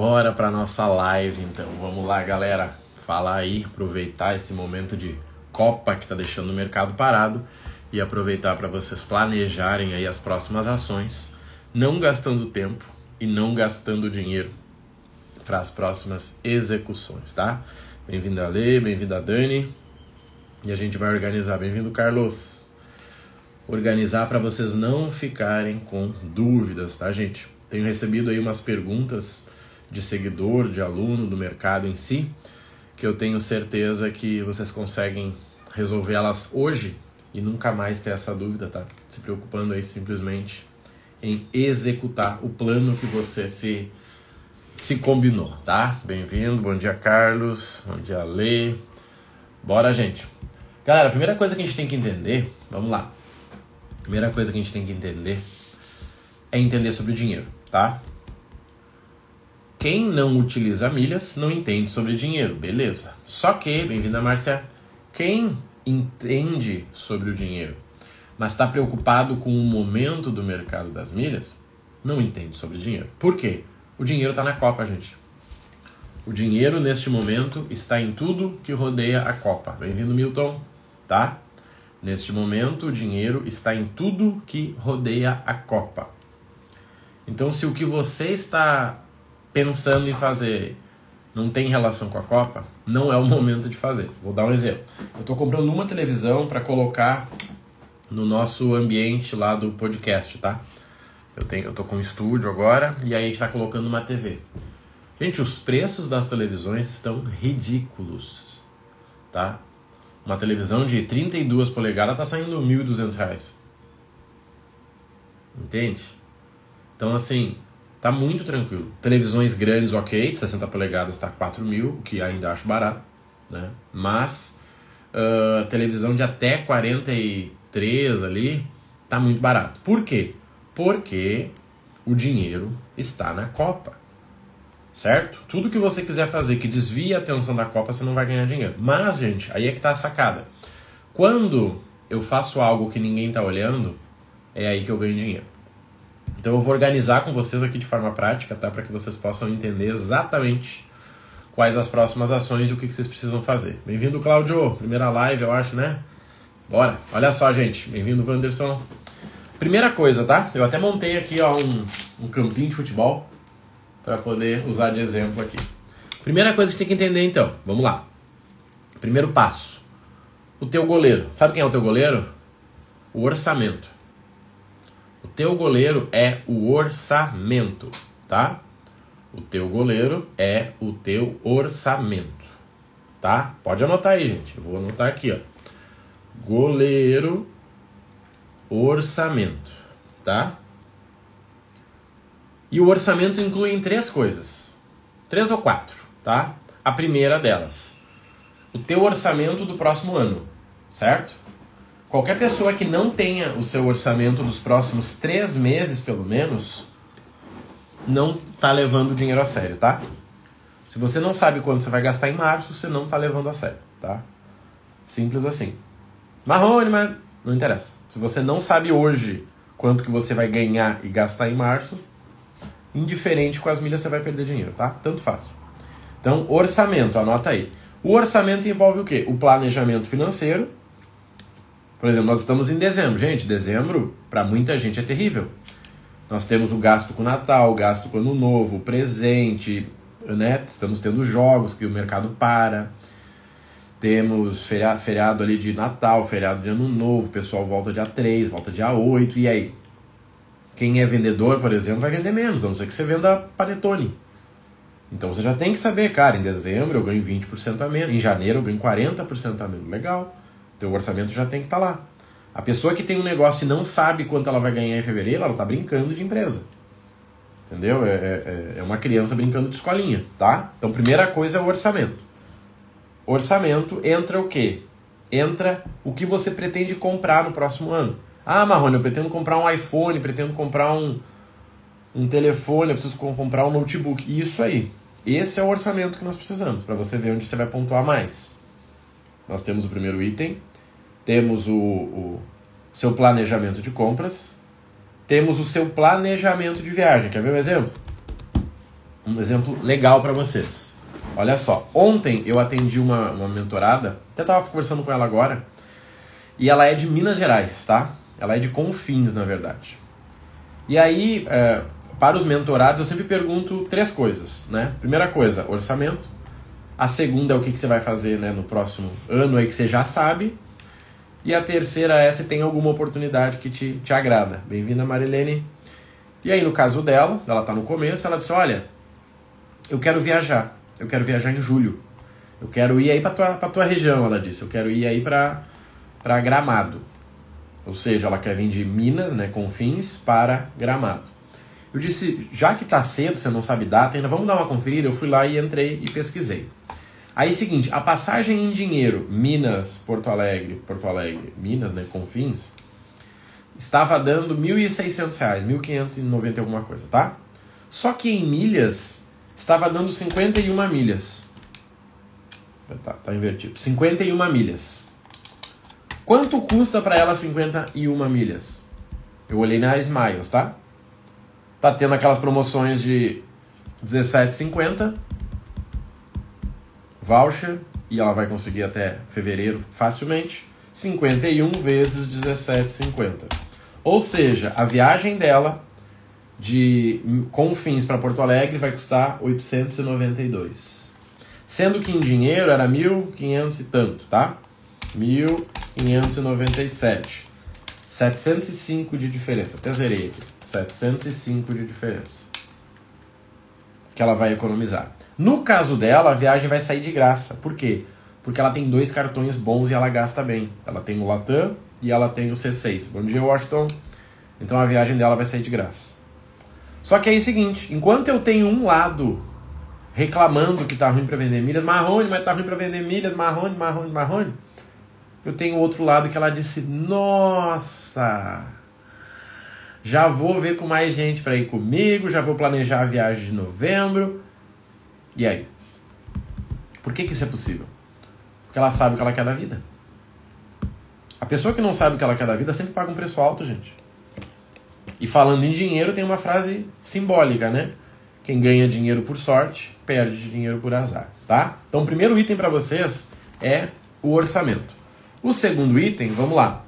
Bora para nossa live então. Vamos lá, galera. Falar aí, aproveitar esse momento de Copa que está deixando o mercado parado e aproveitar para vocês planejarem aí as próximas ações, não gastando tempo e não gastando dinheiro para as próximas execuções, tá? Bem-vindo a Lê, bem-vindo a Dani. E a gente vai organizar. Bem-vindo, Carlos. Organizar para vocês não ficarem com dúvidas, tá, gente? Tenho recebido aí umas perguntas de seguidor, de aluno, do mercado em si, que eu tenho certeza que vocês conseguem resolver elas hoje e nunca mais ter essa dúvida, tá? Se preocupando aí simplesmente em executar o plano que você se se combinou, tá? Bem-vindo, bom dia Carlos, bom dia Lê. Bora, gente. Galera, a primeira coisa que a gente tem que entender, vamos lá. A primeira coisa que a gente tem que entender é entender sobre o dinheiro, tá? Quem não utiliza milhas não entende sobre dinheiro, beleza. Só que, bem-vinda Márcia, quem entende sobre o dinheiro, mas está preocupado com o momento do mercado das milhas, não entende sobre dinheiro. Por quê? O dinheiro está na Copa, gente. O dinheiro neste momento está em tudo que rodeia a Copa. Bem-vindo, Milton, tá? Neste momento, o dinheiro está em tudo que rodeia a Copa. Então, se o que você está pensando em fazer não tem relação com a Copa, não é o momento de fazer. Vou dar um exemplo. Eu estou comprando uma televisão para colocar no nosso ambiente lá do podcast, tá? Eu tenho, eu tô com um estúdio agora e aí a gente está colocando uma TV. Gente, os preços das televisões estão ridículos, tá? Uma televisão de 32 polegadas tá saindo R$ 1.200. Entende? Então, assim, tá muito tranquilo. Televisões grandes, ok, de 60 polegadas tá 4 mil, o que ainda acho barato, né? Mas uh, televisão de até 43 ali tá muito barato. Por quê? Porque o dinheiro está na Copa. Certo? Tudo que você quiser fazer que desvie a atenção da Copa, você não vai ganhar dinheiro. Mas, gente, aí é que tá a sacada. Quando eu faço algo que ninguém tá olhando, é aí que eu ganho dinheiro. Então eu vou organizar com vocês aqui de forma prática, tá? Para que vocês possam entender exatamente quais as próximas ações e o que, que vocês precisam fazer. Bem-vindo, Cláudio. Primeira live, eu acho, né? Bora. Olha só, gente. Bem-vindo, Wanderson. Primeira coisa, tá? Eu até montei aqui ó, um, um campinho de futebol para poder usar de exemplo aqui. Primeira coisa que tem que entender, então. Vamos lá. Primeiro passo. O teu goleiro. Sabe quem é o teu goleiro? O orçamento. O teu goleiro é o orçamento, tá? O teu goleiro é o teu orçamento, tá? Pode anotar aí, gente. Eu vou anotar aqui, ó. Goleiro, orçamento, tá? E o orçamento inclui em três coisas. Três ou quatro, tá? A primeira delas, o teu orçamento do próximo ano, certo? Qualquer pessoa que não tenha o seu orçamento dos próximos três meses, pelo menos, não está levando o dinheiro a sério, tá? Se você não sabe quanto você vai gastar em março, você não está levando a sério, tá? Simples assim. Marrone, mas não interessa. Se você não sabe hoje quanto que você vai ganhar e gastar em março, indiferente com as milhas você vai perder dinheiro, tá? Tanto faz. Então, orçamento, anota aí. O orçamento envolve o quê? O planejamento financeiro, por exemplo, nós estamos em dezembro. Gente, dezembro para muita gente é terrível. Nós temos o gasto com o Natal, o gasto com o Ano Novo, o presente, né? Estamos tendo jogos que o mercado para. Temos feriado, feriado ali de Natal, feriado de Ano Novo, o pessoal volta dia 3, volta dia 8, e aí? Quem é vendedor, por exemplo, vai vender menos, a não ser que você venda panetone. Então você já tem que saber, cara, em dezembro eu ganho 20% a menos, em janeiro eu ganho 40% a menos. Legal. Teu orçamento já tem que estar tá lá. A pessoa que tem um negócio e não sabe quanto ela vai ganhar em fevereiro, ela está brincando de empresa. Entendeu? É, é, é, uma criança brincando de escolinha, tá? Então, primeira coisa é o orçamento. Orçamento entra o quê? Entra o que você pretende comprar no próximo ano. Ah, Marrone, eu pretendo comprar um iPhone, pretendo comprar um, um telefone, eu preciso comprar um notebook. Isso aí. Esse é o orçamento que nós precisamos, para você ver onde você vai pontuar mais. Nós temos o primeiro item, temos o, o seu planejamento de compras, temos o seu planejamento de viagem. Quer ver um exemplo? um exemplo legal para vocês. Olha só, ontem eu atendi uma, uma mentorada, até estava conversando com ela agora, e ela é de Minas Gerais, tá? Ela é de Confins, na verdade. E aí, é, para os mentorados, eu sempre pergunto três coisas, né? Primeira coisa, orçamento. A segunda é o que, que você vai fazer né, no próximo ano aí que você já sabe. E a terceira é se tem alguma oportunidade que te, te agrada. Bem-vinda, Marilene. E aí, no caso dela, ela está no começo, ela disse: Olha, eu quero viajar. Eu quero viajar em julho. Eu quero ir aí para tua, tua região, ela disse. Eu quero ir aí para Gramado. Ou seja, ela quer vir de Minas, né, Confins, para Gramado. Eu disse, já que tá cedo, você não sabe data, ainda vamos dar uma conferida. Eu fui lá e entrei e pesquisei. Aí, seguinte, a passagem em dinheiro Minas, Porto Alegre, Porto Alegre, Minas, né, Confins, estava dando R$ 1.600, R$ 1.590 alguma coisa, tá? Só que em milhas estava dando 51 milhas. Tá, tá invertido. 51 milhas. Quanto custa para ela 51 milhas? Eu olhei na Smiles, tá? Tá tendo aquelas promoções de 17,50 voucher e ela vai conseguir até fevereiro facilmente. 51 vezes 17,50. Ou seja, a viagem dela de Confins para Porto Alegre vai custar 892. Sendo que em dinheiro era 1.500 e tanto, tá? 1.597. 705 de diferença. Até zerei aqui. 705 de diferença. Que ela vai economizar. No caso dela, a viagem vai sair de graça. Por quê? Porque ela tem dois cartões bons e ela gasta bem. Ela tem o Latam e ela tem o C6. Bom dia, Washington. Então a viagem dela vai sair de graça. Só que aí é o seguinte, enquanto eu tenho um lado reclamando que tá ruim para vender milhas, Marrone, mas tá ruim para vender milhas, Marrone, Marrone, Marrone, eu tenho outro lado que ela disse: "Nossa, já vou ver com mais gente para ir comigo, já vou planejar a viagem de novembro". E aí? Por que que isso é possível? Porque ela sabe o que ela quer da vida. A pessoa que não sabe o que ela quer da vida sempre paga um preço alto, gente. E falando em dinheiro, tem uma frase simbólica, né? Quem ganha dinheiro por sorte, perde dinheiro por azar, tá? Então, o primeiro item para vocês é o orçamento. O segundo item, vamos lá.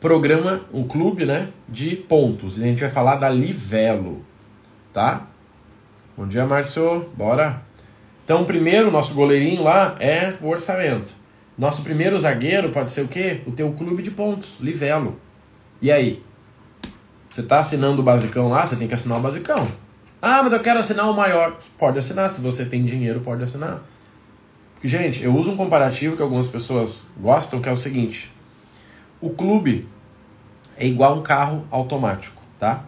Programa, o clube, né, de pontos. E a gente vai falar da Livelo, tá? Bom dia, Márcio. Bora. Então, primeiro, nosso goleirinho lá é o orçamento. Nosso primeiro zagueiro pode ser o quê? O teu clube de pontos, Livelo. E aí? Você está assinando o basicão lá, você tem que assinar o basicão. Ah, mas eu quero assinar o maior. Pode assinar, se você tem dinheiro, pode assinar. Porque, gente, eu uso um comparativo que algumas pessoas gostam, que é o seguinte. O clube é igual um carro automático, tá?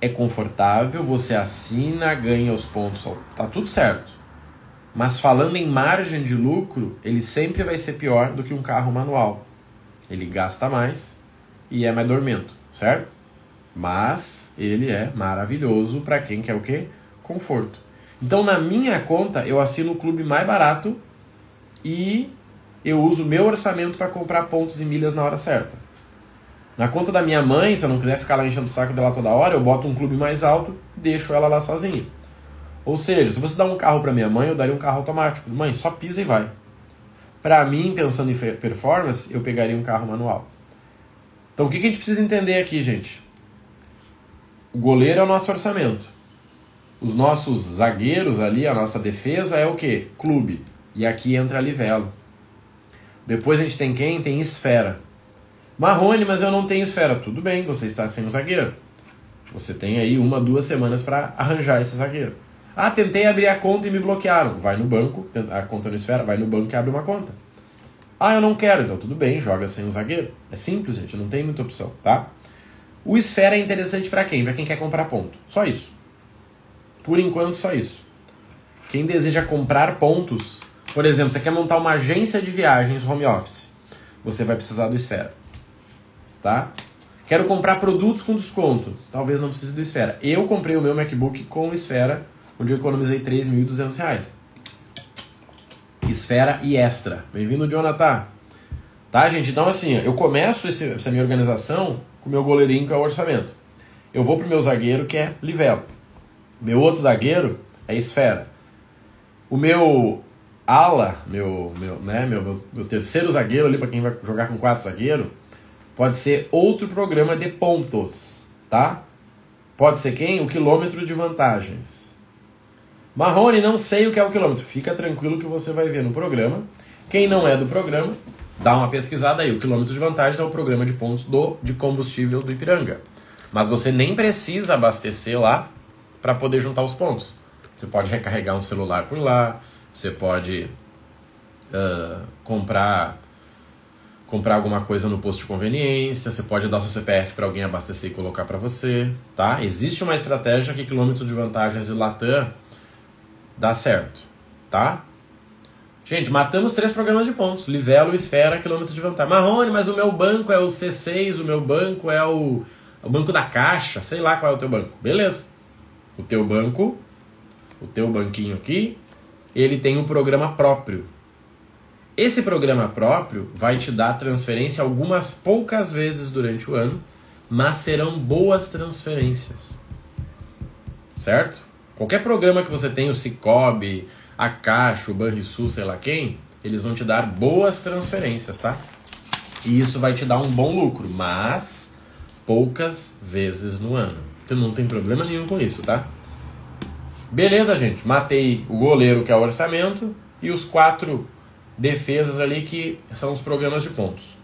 É confortável, você assina, ganha os pontos, tá tudo certo. Mas falando em margem de lucro, ele sempre vai ser pior do que um carro manual. Ele gasta mais e é mais dormento, certo? Mas ele é maravilhoso para quem quer o quê? Conforto. Então na minha conta eu assino o clube mais barato e eu uso meu orçamento para comprar pontos e milhas na hora certa. Na conta da minha mãe, se eu não quiser ficar lá enchendo o saco dela toda hora, eu boto um clube mais alto e deixo ela lá sozinha. Ou seja, se você dá um carro para minha mãe, eu daria um carro automático. Mãe, só pisa e vai. Para mim, pensando em performance, eu pegaria um carro manual. Então o que a gente precisa entender aqui, gente? O goleiro é o nosso orçamento. Os nossos zagueiros ali, a nossa defesa é o que? Clube. E aqui entra Livelo. Depois a gente tem quem? Tem esfera. Marrone, mas eu não tenho esfera. Tudo bem, você está sem o zagueiro. Você tem aí uma, duas semanas para arranjar esse zagueiro. Ah, tentei abrir a conta e me bloquearam. Vai no banco, a conta no esfera, vai no banco e abre uma conta. Ah, eu não quero. Então tudo bem, joga sem o zagueiro. É simples, gente, não tem muita opção, tá? O Esfera é interessante para quem? Para quem quer comprar ponto. Só isso. Por enquanto, só isso. Quem deseja comprar pontos, por exemplo, você quer montar uma agência de viagens home office, você vai precisar do Esfera. Tá? Quero comprar produtos com desconto, talvez não precise do Esfera. Eu comprei o meu MacBook com Esfera, onde eu economizei 3.200 reais. Esfera e Extra. Bem-vindo, Jonathan. Tá, gente? Então, assim, eu começo esse, essa minha organização com o meu goleirinho, que é o orçamento. Eu vou pro meu zagueiro, que é Livelo. Meu outro zagueiro é esfera. O meu ala, meu, meu, né, meu, meu, meu terceiro zagueiro ali para quem vai jogar com quatro zagueiros, pode ser outro programa de pontos, tá? Pode ser quem? O quilômetro de vantagens. Marrone, não sei o que é o quilômetro. Fica tranquilo que você vai ver no programa. Quem não é do programa, dá uma pesquisada aí. O quilômetro de vantagens é o programa de pontos do, de combustível do Ipiranga. Mas você nem precisa abastecer lá para poder juntar os pontos. Você pode recarregar um celular por lá, você pode uh, comprar comprar alguma coisa no posto de conveniência, você pode dar seu CPF para alguém abastecer e colocar para você, tá? Existe uma estratégia que quilômetro de vantagens e Latam dá certo, tá? Gente, matamos três programas de pontos. Livelo, esfera, quilômetro de vantagem. Marrone, mas o meu banco é o C6, o meu banco é o, o banco da caixa, sei lá qual é o teu banco. Beleza. O teu banco, o teu banquinho aqui, ele tem um programa próprio. Esse programa próprio vai te dar transferência algumas poucas vezes durante o ano, mas serão boas transferências. Certo? Qualquer programa que você tenha, o Cicobi, a Caixa, o Banrisul, sei lá quem, eles vão te dar boas transferências, tá? E isso vai te dar um bom lucro, mas poucas vezes no ano. Então não tem problema nenhum com isso, tá? Beleza, gente. Matei o goleiro, que é o orçamento, e os quatro defesas ali, que são os programas de pontos.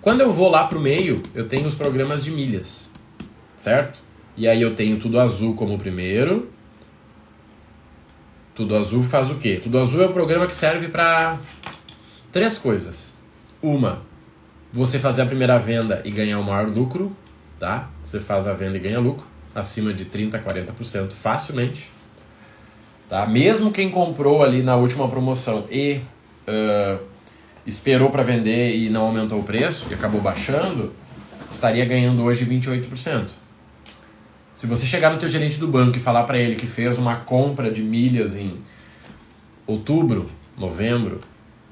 Quando eu vou lá pro meio, eu tenho os programas de milhas, certo? E aí eu tenho tudo azul como primeiro. Tudo azul faz o quê? Tudo azul é o programa que serve para três coisas. Uma, você fazer a primeira venda e ganhar o maior lucro, tá? Você faz a venda e ganha lucro, acima de 30, 40% facilmente. Tá? Mesmo quem comprou ali na última promoção e uh, esperou para vender e não aumentou o preço e acabou baixando, estaria ganhando hoje 28%. Se você chegar no teu gerente do banco e falar para ele que fez uma compra de milhas em outubro, novembro,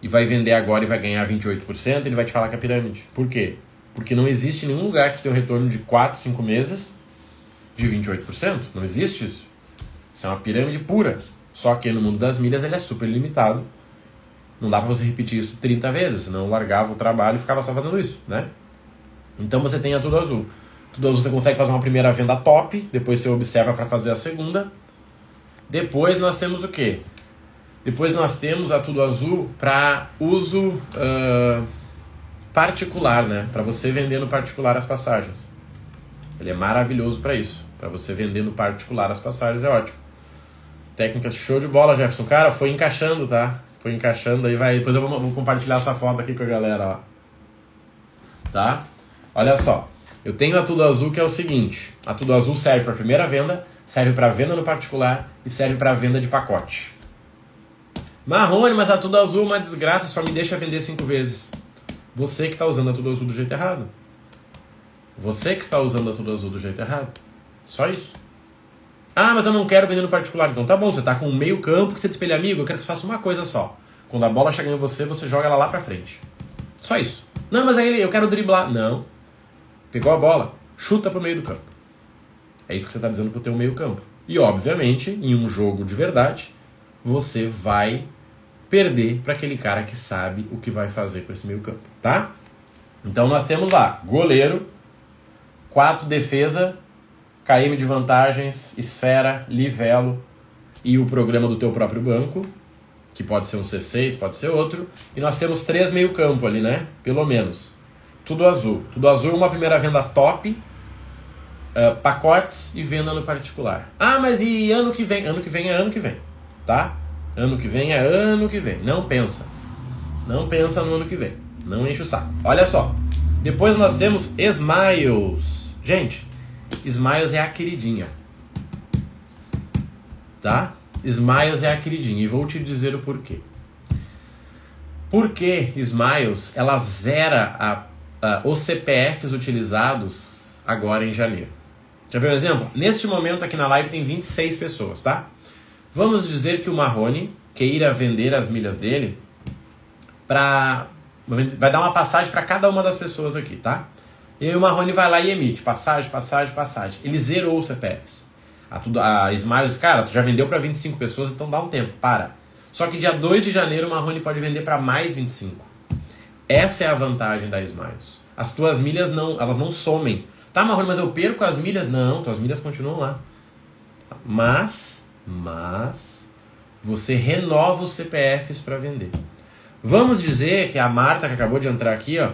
e vai vender agora e vai ganhar 28%, ele vai te falar que é pirâmide. Por quê? Porque não existe nenhum lugar que tenha um retorno de 4, 5 meses de 28%. Não existe isso. Isso é uma pirâmide pura. Só que no mundo das milhas ele é super limitado. Não dá para você repetir isso 30 vezes, senão eu largava o trabalho e ficava só fazendo isso, né? Então você tem a Tudo Azul. Tudo Azul você consegue fazer uma primeira venda top, depois você observa para fazer a segunda. Depois nós temos o quê? Depois nós temos a Tudo Azul para uso uh, particular, né? Para você vender no particular as passagens. Ele é maravilhoso para isso. Para você vender no particular as passagens é ótimo. Técnica show de bola, Jefferson. Cara, foi encaixando, tá? Foi encaixando aí, vai. Depois eu vou, vou compartilhar essa foto aqui com a galera, ó. Tá? Olha só. Eu tenho a Tudo Azul que é o seguinte: a Tudo Azul serve para primeira venda, serve para venda no particular e serve para venda de pacote. Marrone, mas a Tudo Azul é uma desgraça, só me deixa vender cinco vezes. Você que está usando a Tudo Azul do jeito errado. Você que está usando a Tudo Azul do jeito errado. Só isso. Ah, mas eu não quero vender no particular. Então tá bom, você tá com um meio campo que você espelha amigo, eu quero que você faça uma coisa só. Quando a bola chega em você, você joga ela lá pra frente. Só isso. Não, mas aí eu quero driblar. Não. Pegou a bola, chuta pro meio do campo. É isso que você tá dizendo pro teu meio campo. E obviamente, em um jogo de verdade, você vai perder para aquele cara que sabe o que vai fazer com esse meio campo, tá? Então nós temos lá goleiro, quatro defesa, KM de vantagens, esfera, livelo e o programa do teu próprio banco, que pode ser um C6, pode ser outro. E nós temos três meio campo ali, né? Pelo menos. Tudo azul. Tudo azul, uma primeira venda top, uh, pacotes e venda no particular. Ah, mas e ano que vem? Ano que vem é ano que vem, tá? Ano que vem é ano que vem. Não pensa. Não pensa no ano que vem. Não enche o saco. Olha só. Depois nós temos Smiles. Gente, Smiles é a queridinha. Tá? Smiles é a queridinha. E vou te dizer o porquê. Porque Smiles ela zera a, a, os CPFs utilizados agora em janeiro. Quer ver um exemplo? Neste momento aqui na live tem 26 pessoas, tá? Vamos dizer que o Marrone queira vender as milhas dele para vai dar uma passagem para cada uma das pessoas aqui, tá? E aí o Marrone vai lá e emite passagem, passagem, passagem. Ele zerou os CPFs. A, tudo, a Smiles, cara, tu já vendeu para 25 pessoas, então dá um tempo, para. Só que dia 2 de janeiro o Marrone pode vender para mais 25. Essa é a vantagem da Smiles. As tuas milhas não, elas não somem. Tá, Marrone, mas eu perco as milhas? Não, tuas milhas continuam lá. Mas, mas, você renova os CPFs para vender. Vamos dizer que a Marta, que acabou de entrar aqui, ó,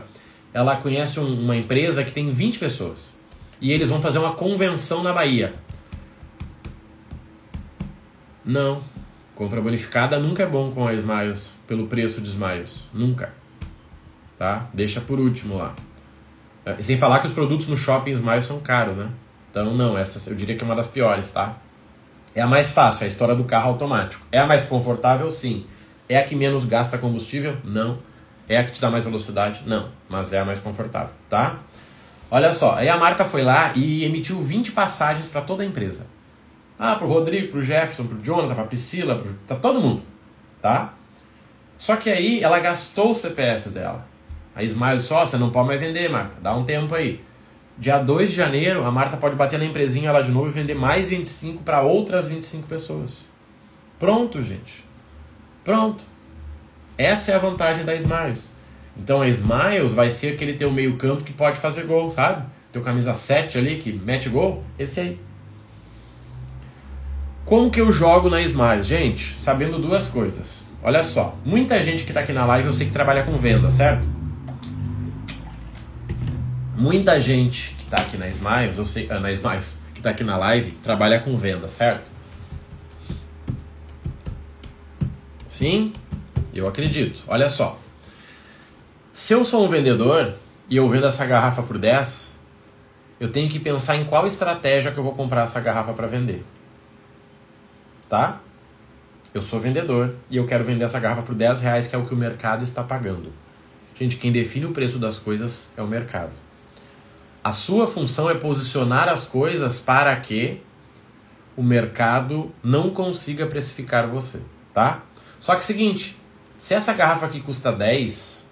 ela conhece um, uma empresa que tem 20 pessoas. E eles vão fazer uma convenção na Bahia. Não. Compra bonificada nunca é bom com a Smiles, pelo preço de Smiles. Nunca. Tá? Deixa por último lá. É, sem falar que os produtos no shopping Smiles são caros, né? Então, não, essa eu diria que é uma das piores, tá? É a mais fácil, é a história do carro automático. É a mais confortável, sim. É a que menos gasta combustível? Não. É a que te dá mais velocidade? Não. Mas é a mais confortável, tá? Olha só, aí a Marta foi lá e emitiu 20 passagens para toda a empresa. Ah, pro Rodrigo, pro Jefferson, pro Jonathan, pra Priscila, pro... tá todo mundo, tá? Só que aí ela gastou os CPFs dela. A Smile só, você não pode mais vender, Marta. Dá um tempo aí. Dia 2 de janeiro, a Marta pode bater na empresinha lá de novo e vender mais 25 para outras 25 pessoas. Pronto, gente. Pronto. Essa é a vantagem da Smiles. Então a Smiles vai ser aquele teu meio campo que pode fazer gol, sabe? Teu camisa 7 ali que mete gol, esse aí. Como que eu jogo na Smiles? Gente, sabendo duas coisas. Olha só, muita gente que está aqui na live eu sei que trabalha com venda, certo? Muita gente que está aqui na Smiles, eu sei, ah, na Smiles, que está aqui na live, trabalha com venda, certo? Sim, eu acredito. Olha só. Se eu sou um vendedor e eu vendo essa garrafa por 10, eu tenho que pensar em qual estratégia que eu vou comprar essa garrafa para vender tá? Eu sou vendedor e eu quero vender essa garrafa por 10 reais, que é o que o mercado está pagando. Gente, quem define o preço das coisas é o mercado. A sua função é posicionar as coisas para que o mercado não consiga precificar você, tá? Só que é seguinte, se essa garrafa aqui custa 10,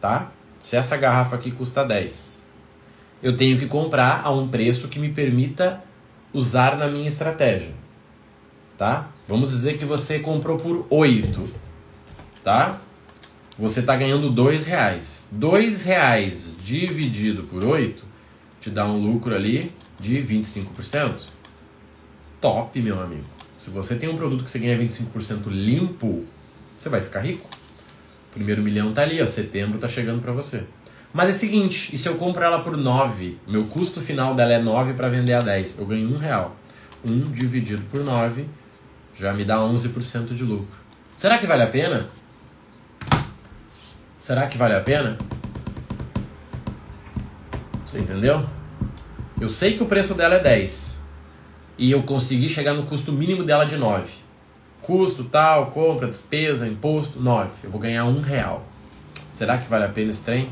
tá? Se essa garrafa aqui custa 10, eu tenho que comprar a um preço que me permita usar na minha estratégia tá? Vamos dizer que você comprou por 8, tá? Você está ganhando dois reais. Dois reais dividido por 8 te dá um lucro ali de 25%. Top, meu amigo. Se você tem um produto que você ganha 25% limpo, você vai ficar rico. Primeiro milhão tá ali, ó, setembro tá chegando para você. Mas é o seguinte, e se eu compro ela por 9, meu custo final dela é 9 para vender a 10, eu ganho um real. 1 dividido por 9 já me dá 11% de lucro. Será que vale a pena? Será que vale a pena? Você entendeu? Eu sei que o preço dela é 10 e eu consegui chegar no custo mínimo dela de 9. Custo tal, compra, despesa, imposto, 9. Eu vou ganhar um real. Será que vale a pena esse trem?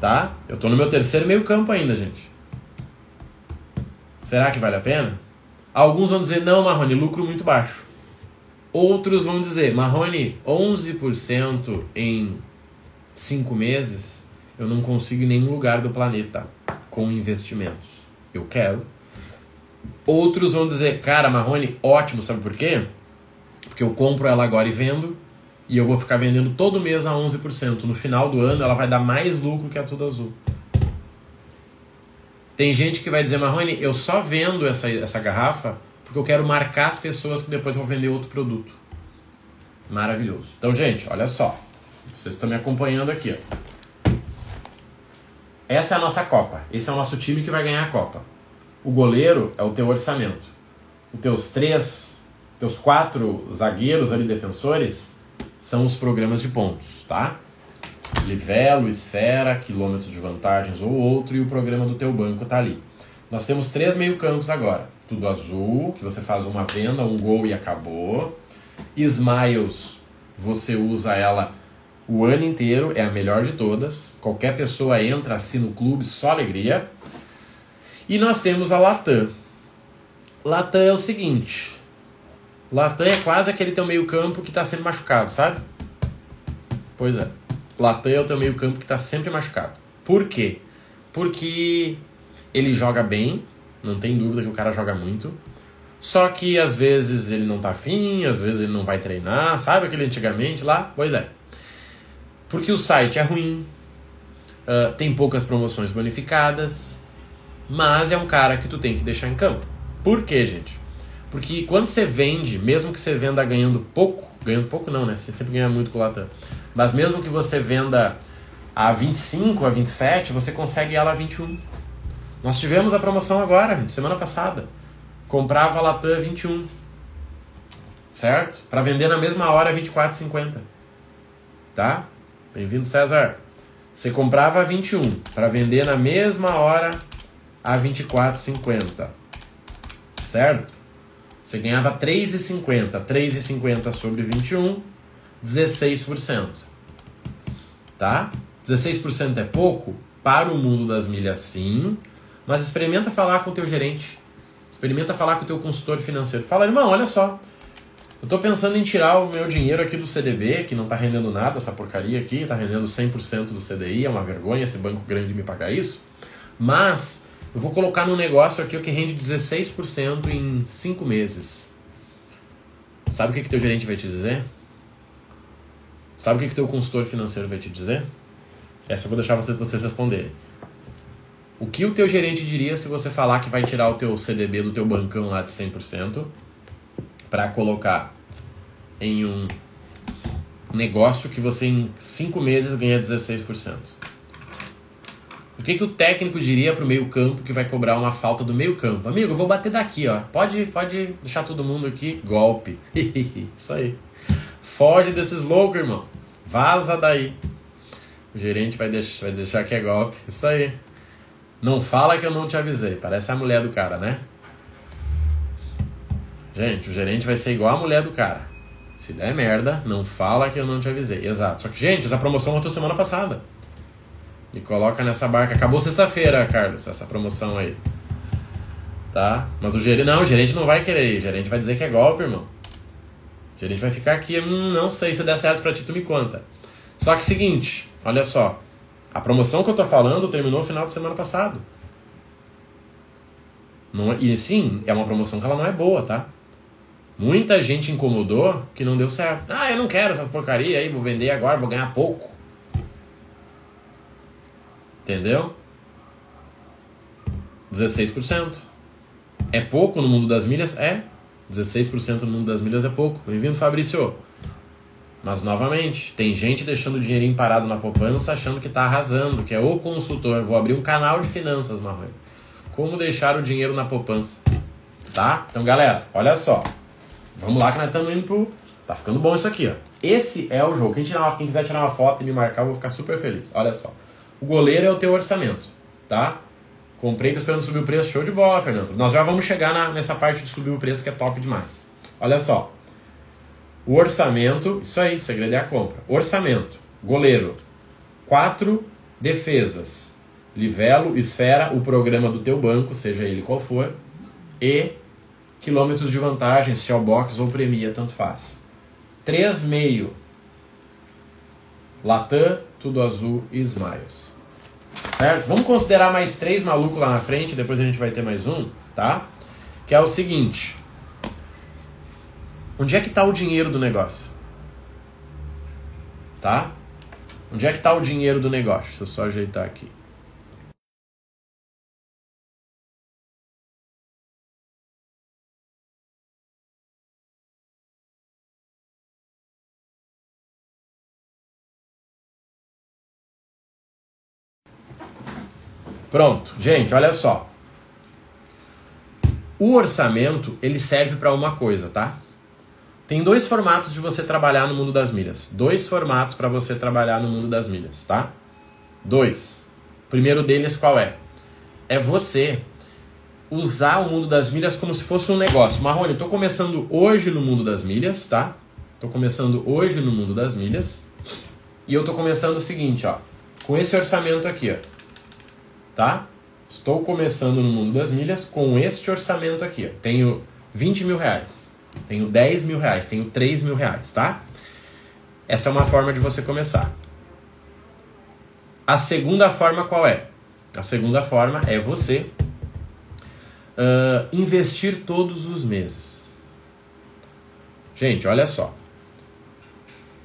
Tá? Eu tô no meu terceiro meio campo ainda, gente. Será que vale a pena? Alguns vão dizer, não, Marrone, lucro muito baixo. Outros vão dizer, Marrone, 11% em 5 meses, eu não consigo em nenhum lugar do planeta com investimentos. Eu quero. Outros vão dizer, cara, Marrone, ótimo, sabe por quê? Porque eu compro ela agora e vendo, e eu vou ficar vendendo todo mês a 11%. No final do ano ela vai dar mais lucro que a Tudo Azul. Tem gente que vai dizer, Marrone, eu só vendo essa, essa garrafa porque eu quero marcar as pessoas que depois vão vender outro produto. Maravilhoso. Então, gente, olha só. Vocês estão me acompanhando aqui. Ó. Essa é a nossa Copa. Esse é o nosso time que vai ganhar a Copa. O goleiro é o teu orçamento. Os teus três, teus quatro zagueiros ali, defensores, são os programas de pontos, tá? Livelo, Esfera, Quilômetros de Vantagens ou outro, e o programa do teu banco está ali. Nós temos três meio-campos agora. Tudo azul, que você faz uma venda, um gol e acabou. Smiles, você usa ela o ano inteiro, é a melhor de todas. Qualquer pessoa entra, assina o clube, só alegria. E nós temos a Latam. Latam é o seguinte: Latam é quase aquele teu meio-campo que está sendo machucado, sabe? Pois é. Latam é o teu meio campo que está sempre machucado. Por quê? Porque ele joga bem, Não tem dúvida que o cara joga muito. Só que às vezes ele não tá afim, às vezes ele não vai treinar, sabe aquele antigamente lá? Pois é. Porque o site é ruim, uh, tem poucas promoções bonificadas, mas é um cara que tu tem que deixar em campo. Por quê, gente? Porque quando você vende, mesmo que você venda ganhando pouco, ganhando pouco não, né? Você sempre ganha muito com o Latam. Mas mesmo que você venda a 25, a 27, você consegue ela a 21. Nós tivemos a promoção agora, semana passada. Comprava a Latam 21. Certo? Para vender na mesma hora 24,50. Tá? Bem-vindo, César. Você comprava a 21 para vender na mesma hora a 24,50. Certo? Você ganhava 3,50. 3,50 sobre 21, 16%. Tá? 16% é pouco? Para o mundo das milhas, sim. Mas experimenta falar com o teu gerente. Experimenta falar com o teu consultor financeiro. Fala, irmão, olha só. Eu estou pensando em tirar o meu dinheiro aqui do CDB, que não está rendendo nada, essa porcaria aqui, está rendendo 100% do CDI, é uma vergonha esse banco grande me pagar isso. Mas eu vou colocar num negócio aqui que rende 16% em 5 meses. Sabe o que, que teu gerente vai te dizer? Sabe o que, que teu consultor financeiro vai te dizer? Essa eu vou deixar vocês, vocês responderem. O que o teu gerente diria se você falar que vai tirar o teu CDB do teu bancão lá de 100% para colocar em um negócio que você em 5 meses ganha 16%? O que, que o técnico diria para o meio campo que vai cobrar uma falta do meio campo? Amigo, eu vou bater daqui, ó. Pode, pode deixar todo mundo aqui. Golpe. Isso aí. Foge desses loucos, irmão. Vaza daí. O gerente vai deixar, vai deixar que é golpe. Isso aí. Não fala que eu não te avisei. Parece a mulher do cara, né? Gente, o gerente vai ser igual a mulher do cara. Se der merda, não fala que eu não te avisei. Exato. Só que, gente, essa promoção voltou semana passada. Me coloca nessa barca. Acabou sexta-feira, Carlos, essa promoção aí. Tá? Mas o gerente. Não, o gerente não vai querer ir. O gerente vai dizer que é golpe, irmão. O gerente vai ficar aqui. Hum, não sei se der certo pra ti, tu me conta. Só que seguinte, olha só. A promoção que eu tô falando terminou no final de semana passado. Não, é, e sim, é uma promoção que ela não é boa, tá? Muita gente incomodou que não deu certo. Ah, eu não quero essa porcaria aí, vou vender agora, vou ganhar pouco. Entendeu? 16%. É pouco no mundo das milhas? É. 16% no mundo das milhas é pouco. Bem-vindo, Fabrício. Mas, novamente, tem gente deixando o dinheirinho parado na poupança achando que está arrasando, que é o consultor. Vou abrir um canal de finanças, Marrone. Como deixar o dinheiro na poupança. Tá? Então, galera, olha só. Vamos lá que nós estamos indo pro... Tá ficando bom isso aqui, ó. Esse é o jogo. Quem, tirar uma, quem quiser tirar uma foto e me marcar, eu vou ficar super feliz. Olha só. O goleiro é o teu orçamento, tá? Comprei, tô esperando subir o preço, show de bola, Fernando. Nós já vamos chegar na, nessa parte de subir o preço que é top demais. Olha só. O orçamento, isso aí, o segredo é a compra. Orçamento, goleiro, quatro defesas, livelo, esfera, o programa do teu banco, seja ele qual for, e quilômetros de vantagem, shell box ou premia, tanto faz. Três meio, Latam, tudo azul e Smiles. Certo? Vamos considerar mais três malucos lá na frente, depois a gente vai ter mais um, tá? Que é o seguinte. Onde é que está o dinheiro do negócio? Tá? Onde é que está o dinheiro do negócio? Deixa eu só ajeitar aqui. Pronto, gente, olha só. O orçamento ele serve para uma coisa, tá? Tem dois formatos de você trabalhar no mundo das milhas. Dois formatos para você trabalhar no mundo das milhas, tá? Dois. O primeiro deles qual é? É você usar o mundo das milhas como se fosse um negócio. Marrone, eu tô começando hoje no mundo das milhas, tá? Tô começando hoje no mundo das milhas. E eu tô começando o seguinte, ó. Com esse orçamento aqui, ó tá? Estou começando no mundo das milhas com este orçamento aqui. Ó. Tenho 20 mil reais, tenho 10 mil reais, tenho 3 mil reais, tá? Essa é uma forma de você começar. A segunda forma qual é? A segunda forma é você uh, investir todos os meses. Gente, olha só.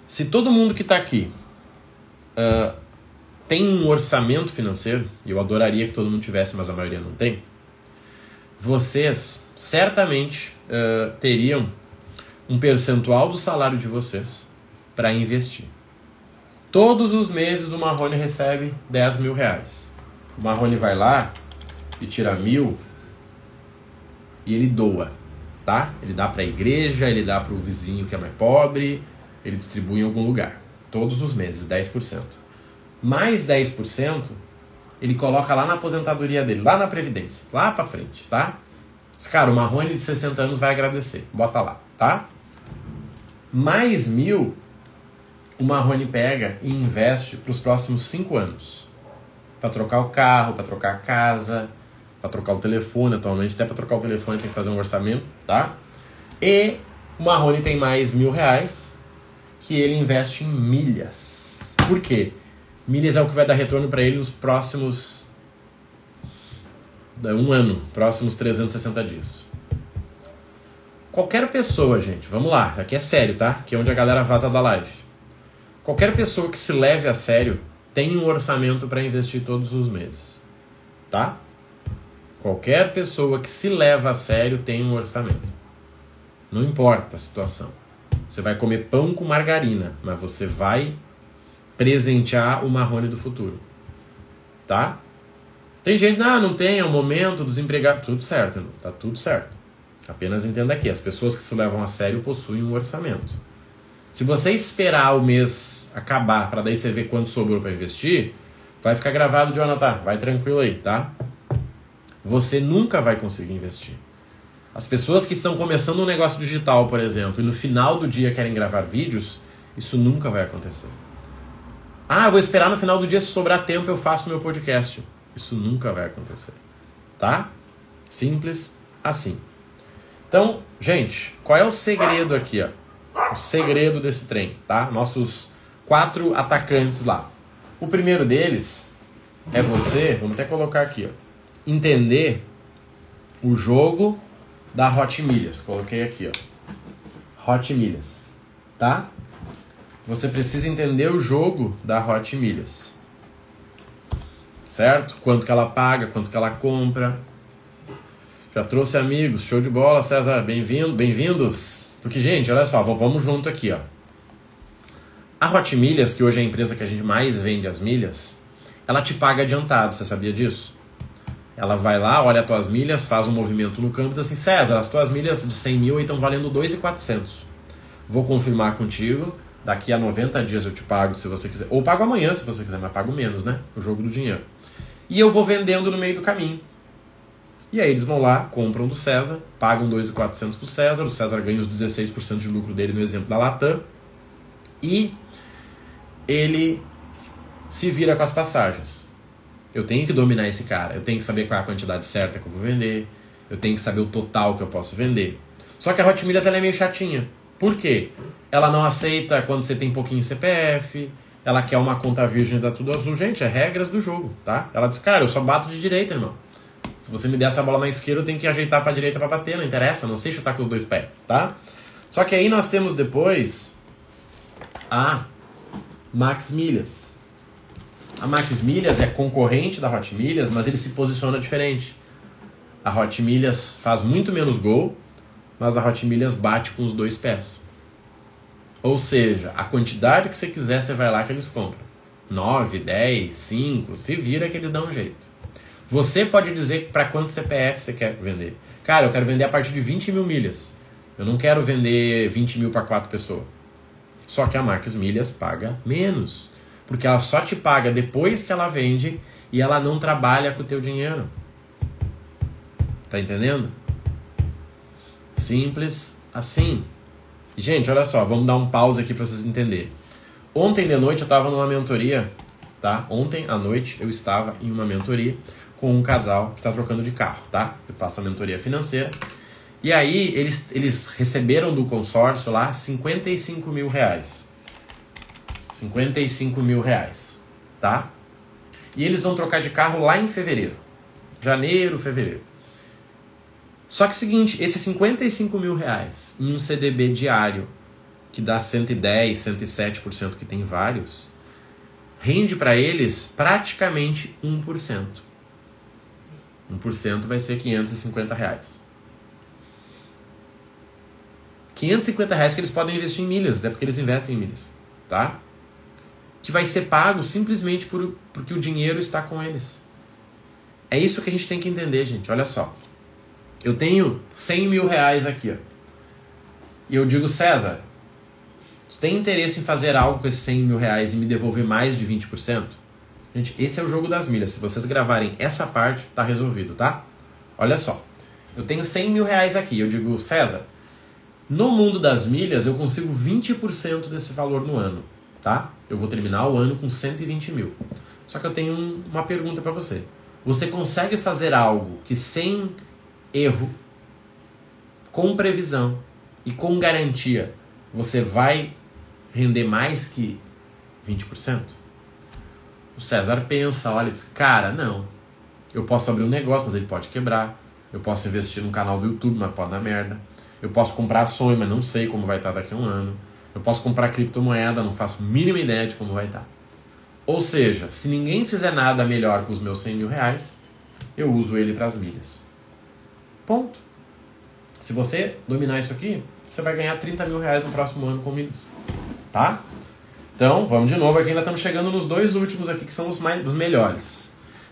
Se todo mundo que está aqui uh, tem um orçamento financeiro, e eu adoraria que todo mundo tivesse, mas a maioria não tem, vocês certamente uh, teriam um percentual do salário de vocês para investir. Todos os meses o Marrone recebe 10 mil reais. O Marrone vai lá e tira mil e ele doa, tá? Ele dá para a igreja, ele dá para o vizinho que é mais pobre, ele distribui em algum lugar. Todos os meses, 10%. Mais 10% ele coloca lá na aposentadoria dele, lá na Previdência, lá para frente, tá? Cara, o Marrone de 60 anos vai agradecer. Bota lá, tá? Mais mil, o Marrone pega e investe para os próximos 5 anos. Para trocar o carro, para trocar a casa, para trocar o telefone. Atualmente, até para trocar o telefone tem que fazer um orçamento, tá? E o Marrone tem mais mil reais que ele investe em milhas. Por quê? Milhas é o que vai dar retorno para ele nos próximos um ano, próximos 360 dias. Qualquer pessoa, gente, vamos lá, aqui é sério, tá? Aqui é onde a galera vaza da live. Qualquer pessoa que se leve a sério tem um orçamento para investir todos os meses, tá? Qualquer pessoa que se leva a sério tem um orçamento. Não importa a situação. Você vai comer pão com margarina, mas você vai presentear o marrone do futuro. Tá? Tem gente, ah, não tem, é o momento, desempregado. Tudo certo, não, tá tudo certo. Apenas entenda aqui, as pessoas que se levam a sério possuem um orçamento. Se você esperar o mês acabar para daí você ver quanto sobrou para investir, vai ficar gravado, Jonathan. Vai tranquilo aí, tá? Você nunca vai conseguir investir. As pessoas que estão começando um negócio digital, por exemplo, e no final do dia querem gravar vídeos, isso nunca vai acontecer. Ah, vou esperar no final do dia, se sobrar tempo eu faço meu podcast. Isso nunca vai acontecer. Tá? Simples assim. Então, gente, qual é o segredo aqui, ó? O segredo desse trem, tá? Nossos quatro atacantes lá. O primeiro deles é você, vamos até colocar aqui, ó, entender o jogo da Hot Milhas. Coloquei aqui, ó. Hot Milhas, tá? Você precisa entender o jogo da Hot Milhas. Certo? Quanto que ela paga, quanto que ela compra. Já trouxe amigos, show de bola, César, bem-vindo, bem-vindos. Porque, gente, olha só, vamos junto aqui, ó. A Hot Milhas, que hoje é a empresa que a gente mais vende as milhas, ela te paga adiantado, você sabia disso? Ela vai lá, olha as tuas milhas, faz um movimento no campo e diz assim: César, as tuas milhas de 100 mil estão valendo 2,400. Vou confirmar contigo. Daqui a 90 dias eu te pago se você quiser. Ou pago amanhã se você quiser, mas pago menos, né? O jogo do dinheiro. E eu vou vendendo no meio do caminho. E aí eles vão lá, compram do César, pagam 2,400 pro César. O César ganha os 16% de lucro dele no exemplo da Latam. E ele se vira com as passagens. Eu tenho que dominar esse cara. Eu tenho que saber qual é a quantidade certa que eu vou vender. Eu tenho que saber o total que eu posso vender. Só que a Hot Milhas ela é meio chatinha. Por quê? Ela não aceita quando você tem pouquinho CPF. Ela quer uma conta virgem da tudo azul. Gente, é regras do jogo, tá? Ela diz, cara, eu só bato de direita, irmão. Se você me der essa bola na esquerda, eu tenho que ajeitar pra direita para bater. Não interessa, não sei chutar com os dois pés, tá? Só que aí nós temos depois a Max Milhas. A Max Milhas é concorrente da Hot Milhas, mas ele se posiciona diferente. A Hot Milhas faz muito menos gol, mas a Hot Milhas bate com os dois pés. Ou seja, a quantidade que você quiser, você vai lá que eles compram. 9, 10, 5, se vira que eles dão um jeito. Você pode dizer para quanto CPF você quer vender. Cara, eu quero vender a partir de 20 mil milhas. Eu não quero vender 20 mil para quatro pessoas. Só que a Max Milhas paga menos. Porque ela só te paga depois que ela vende e ela não trabalha com o teu dinheiro. Tá entendendo? Simples assim. Gente, olha só, vamos dar um pause aqui para vocês entenderem. Ontem de noite eu estava numa mentoria, tá? Ontem à noite eu estava em uma mentoria com um casal que está trocando de carro, tá? Eu faço a mentoria financeira. E aí eles, eles receberam do consórcio lá 55 mil reais. 55 mil reais, tá? E eles vão trocar de carro lá em fevereiro. Janeiro, fevereiro. Só que seguinte, esses 55 mil reais em um CDB diário, que dá 110, 107%, que tem vários, rende para eles praticamente 1%. 1% vai ser 550 reais. 550 reais que eles podem investir em milhas, até porque eles investem em milhas, tá? Que vai ser pago simplesmente por, porque o dinheiro está com eles. É isso que a gente tem que entender, gente. Olha só. Eu tenho 100 mil reais aqui, ó. E eu digo, César, tu tem interesse em fazer algo com esses 100 mil reais e me devolver mais de 20%? Gente, esse é o jogo das milhas. Se vocês gravarem essa parte, tá resolvido, tá? Olha só. Eu tenho 100 mil reais aqui. Eu digo, César, no mundo das milhas eu consigo 20% desse valor no ano, tá? Eu vou terminar o ano com 120 mil. Só que eu tenho uma pergunta para você. Você consegue fazer algo que sem erro, com previsão e com garantia, você vai render mais que 20%? O César pensa, olha, diz, cara, não. Eu posso abrir um negócio, mas ele pode quebrar. Eu posso investir num canal do YouTube, mas pode dar merda. Eu posso comprar ações, mas não sei como vai estar daqui a um ano. Eu posso comprar criptomoeda, não faço mínima ideia de como vai estar. Ou seja, se ninguém fizer nada melhor com os meus 100 mil reais, eu uso ele para as milhas. Ponto. Se você dominar isso aqui, você vai ganhar 30 mil reais no próximo ano com milhas. Tá? Então, vamos de novo aqui, ainda estamos chegando nos dois últimos aqui que são os, mais, os melhores.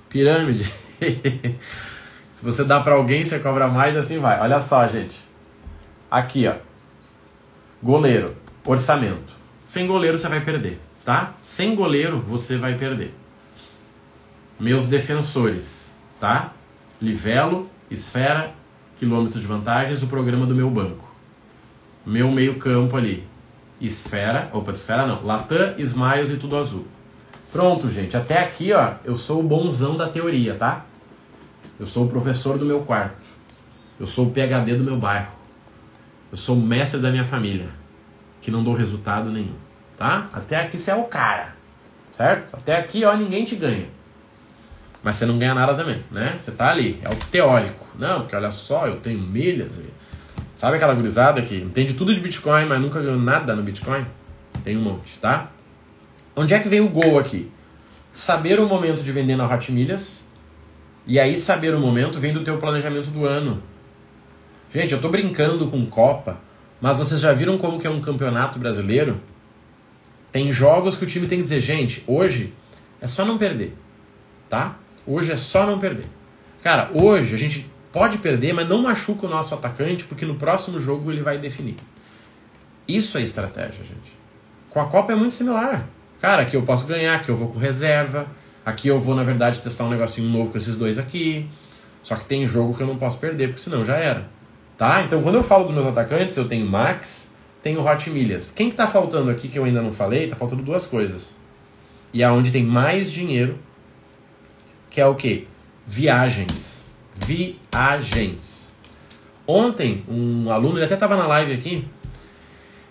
Pirâmide. Se você dá para alguém, você cobra mais, assim vai. Olha só, gente. Aqui, ó. Goleiro, orçamento. Sem goleiro você vai perder, tá? Sem goleiro você vai perder. Meus defensores, tá? Livelo, esfera, quilômetro de vantagens, o programa do meu banco. Meu meio-campo ali. Esfera, opa, esfera não. Latam, Smiles e tudo azul. Pronto, gente. Até aqui, ó, eu sou o bonzão da teoria, tá? Eu sou o professor do meu quarto. Eu sou o PhD do meu bairro. Eu sou o mestre da minha família, que não dou resultado nenhum, tá? Até aqui você é o cara, certo? Até aqui, ó, ninguém te ganha. Mas você não ganha nada também, né? Você tá ali, é o teórico. Não, porque olha só, eu tenho milhas. Sabe aquela gurizada que entende tudo de Bitcoin, mas nunca ganhou nada no Bitcoin? Tem um monte, tá? Onde é que vem o gol aqui? Saber o momento de vender na Hot Milhas. E aí saber o momento vem do teu planejamento do ano. Gente, eu tô brincando com Copa, mas vocês já viram como que é um campeonato brasileiro? Tem jogos que o time tem que dizer, gente, hoje é só não perder, tá? Hoje é só não perder. Cara, hoje a gente pode perder, mas não machuca o nosso atacante, porque no próximo jogo ele vai definir. Isso é estratégia, gente. Com a Copa é muito similar. Cara, aqui eu posso ganhar, aqui eu vou com reserva, aqui eu vou, na verdade, testar um negocinho novo com esses dois aqui. Só que tem jogo que eu não posso perder, porque senão já era. Tá? Então quando eu falo dos meus atacantes, eu tenho Max, tenho Hot Milhas. Quem que tá faltando aqui que eu ainda não falei? Tá faltando duas coisas. E aonde tem mais dinheiro que é o que? Viagens. Viagens. Ontem, um aluno, ele até estava na live aqui,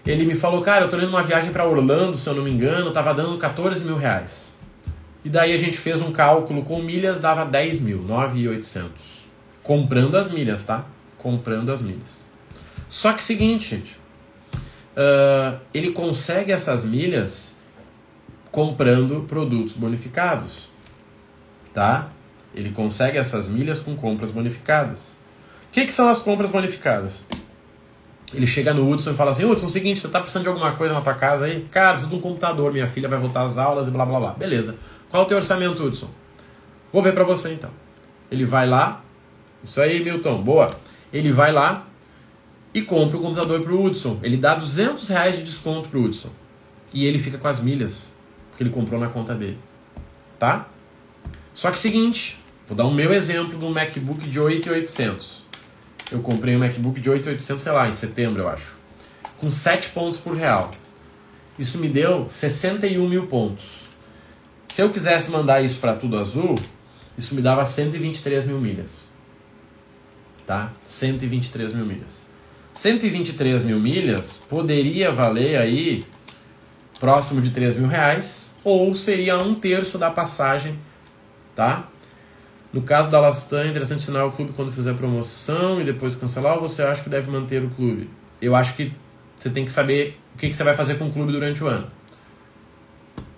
ele me falou, cara, eu tô indo uma viagem para Orlando, se eu não me engano, tava dando 14 mil reais. E daí a gente fez um cálculo com milhas, dava 10 mil, 9,800. Comprando as milhas, tá? Comprando as milhas. Só que seguinte, gente, uh, ele consegue essas milhas comprando produtos bonificados tá? Ele consegue essas milhas com compras bonificadas. O que, que são as compras bonificadas? Ele chega no Hudson e fala assim: Hudson, é o seguinte, você tá precisando de alguma coisa na tua casa aí? Cara, preciso de um computador, minha filha vai voltar às aulas e blá blá blá. Beleza. Qual o teu orçamento, Hudson? Vou ver para você então. Ele vai lá, isso aí, Milton, boa. Ele vai lá e compra o computador pro Hudson. Ele dá 200 reais de desconto pro Hudson. E ele fica com as milhas, porque ele comprou na conta dele. Tá? Só que seguinte, vou dar um meu exemplo do MacBook de 8800. Eu comprei um MacBook de 8800, sei lá, em setembro, eu acho. Com 7 pontos por real. Isso me deu 61 mil pontos. Se eu quisesse mandar isso para tudo azul, isso me dava 123 mil milhas. Tá? 123 mil milhas. 123 mil milhas poderia valer aí próximo de 3 mil reais, ou seria um terço da passagem tá? No caso da Lastan, é interessante ensinar o clube quando fizer promoção e depois cancelar, ou você acha que deve manter o clube? Eu acho que você tem que saber o que, que você vai fazer com o clube durante o ano.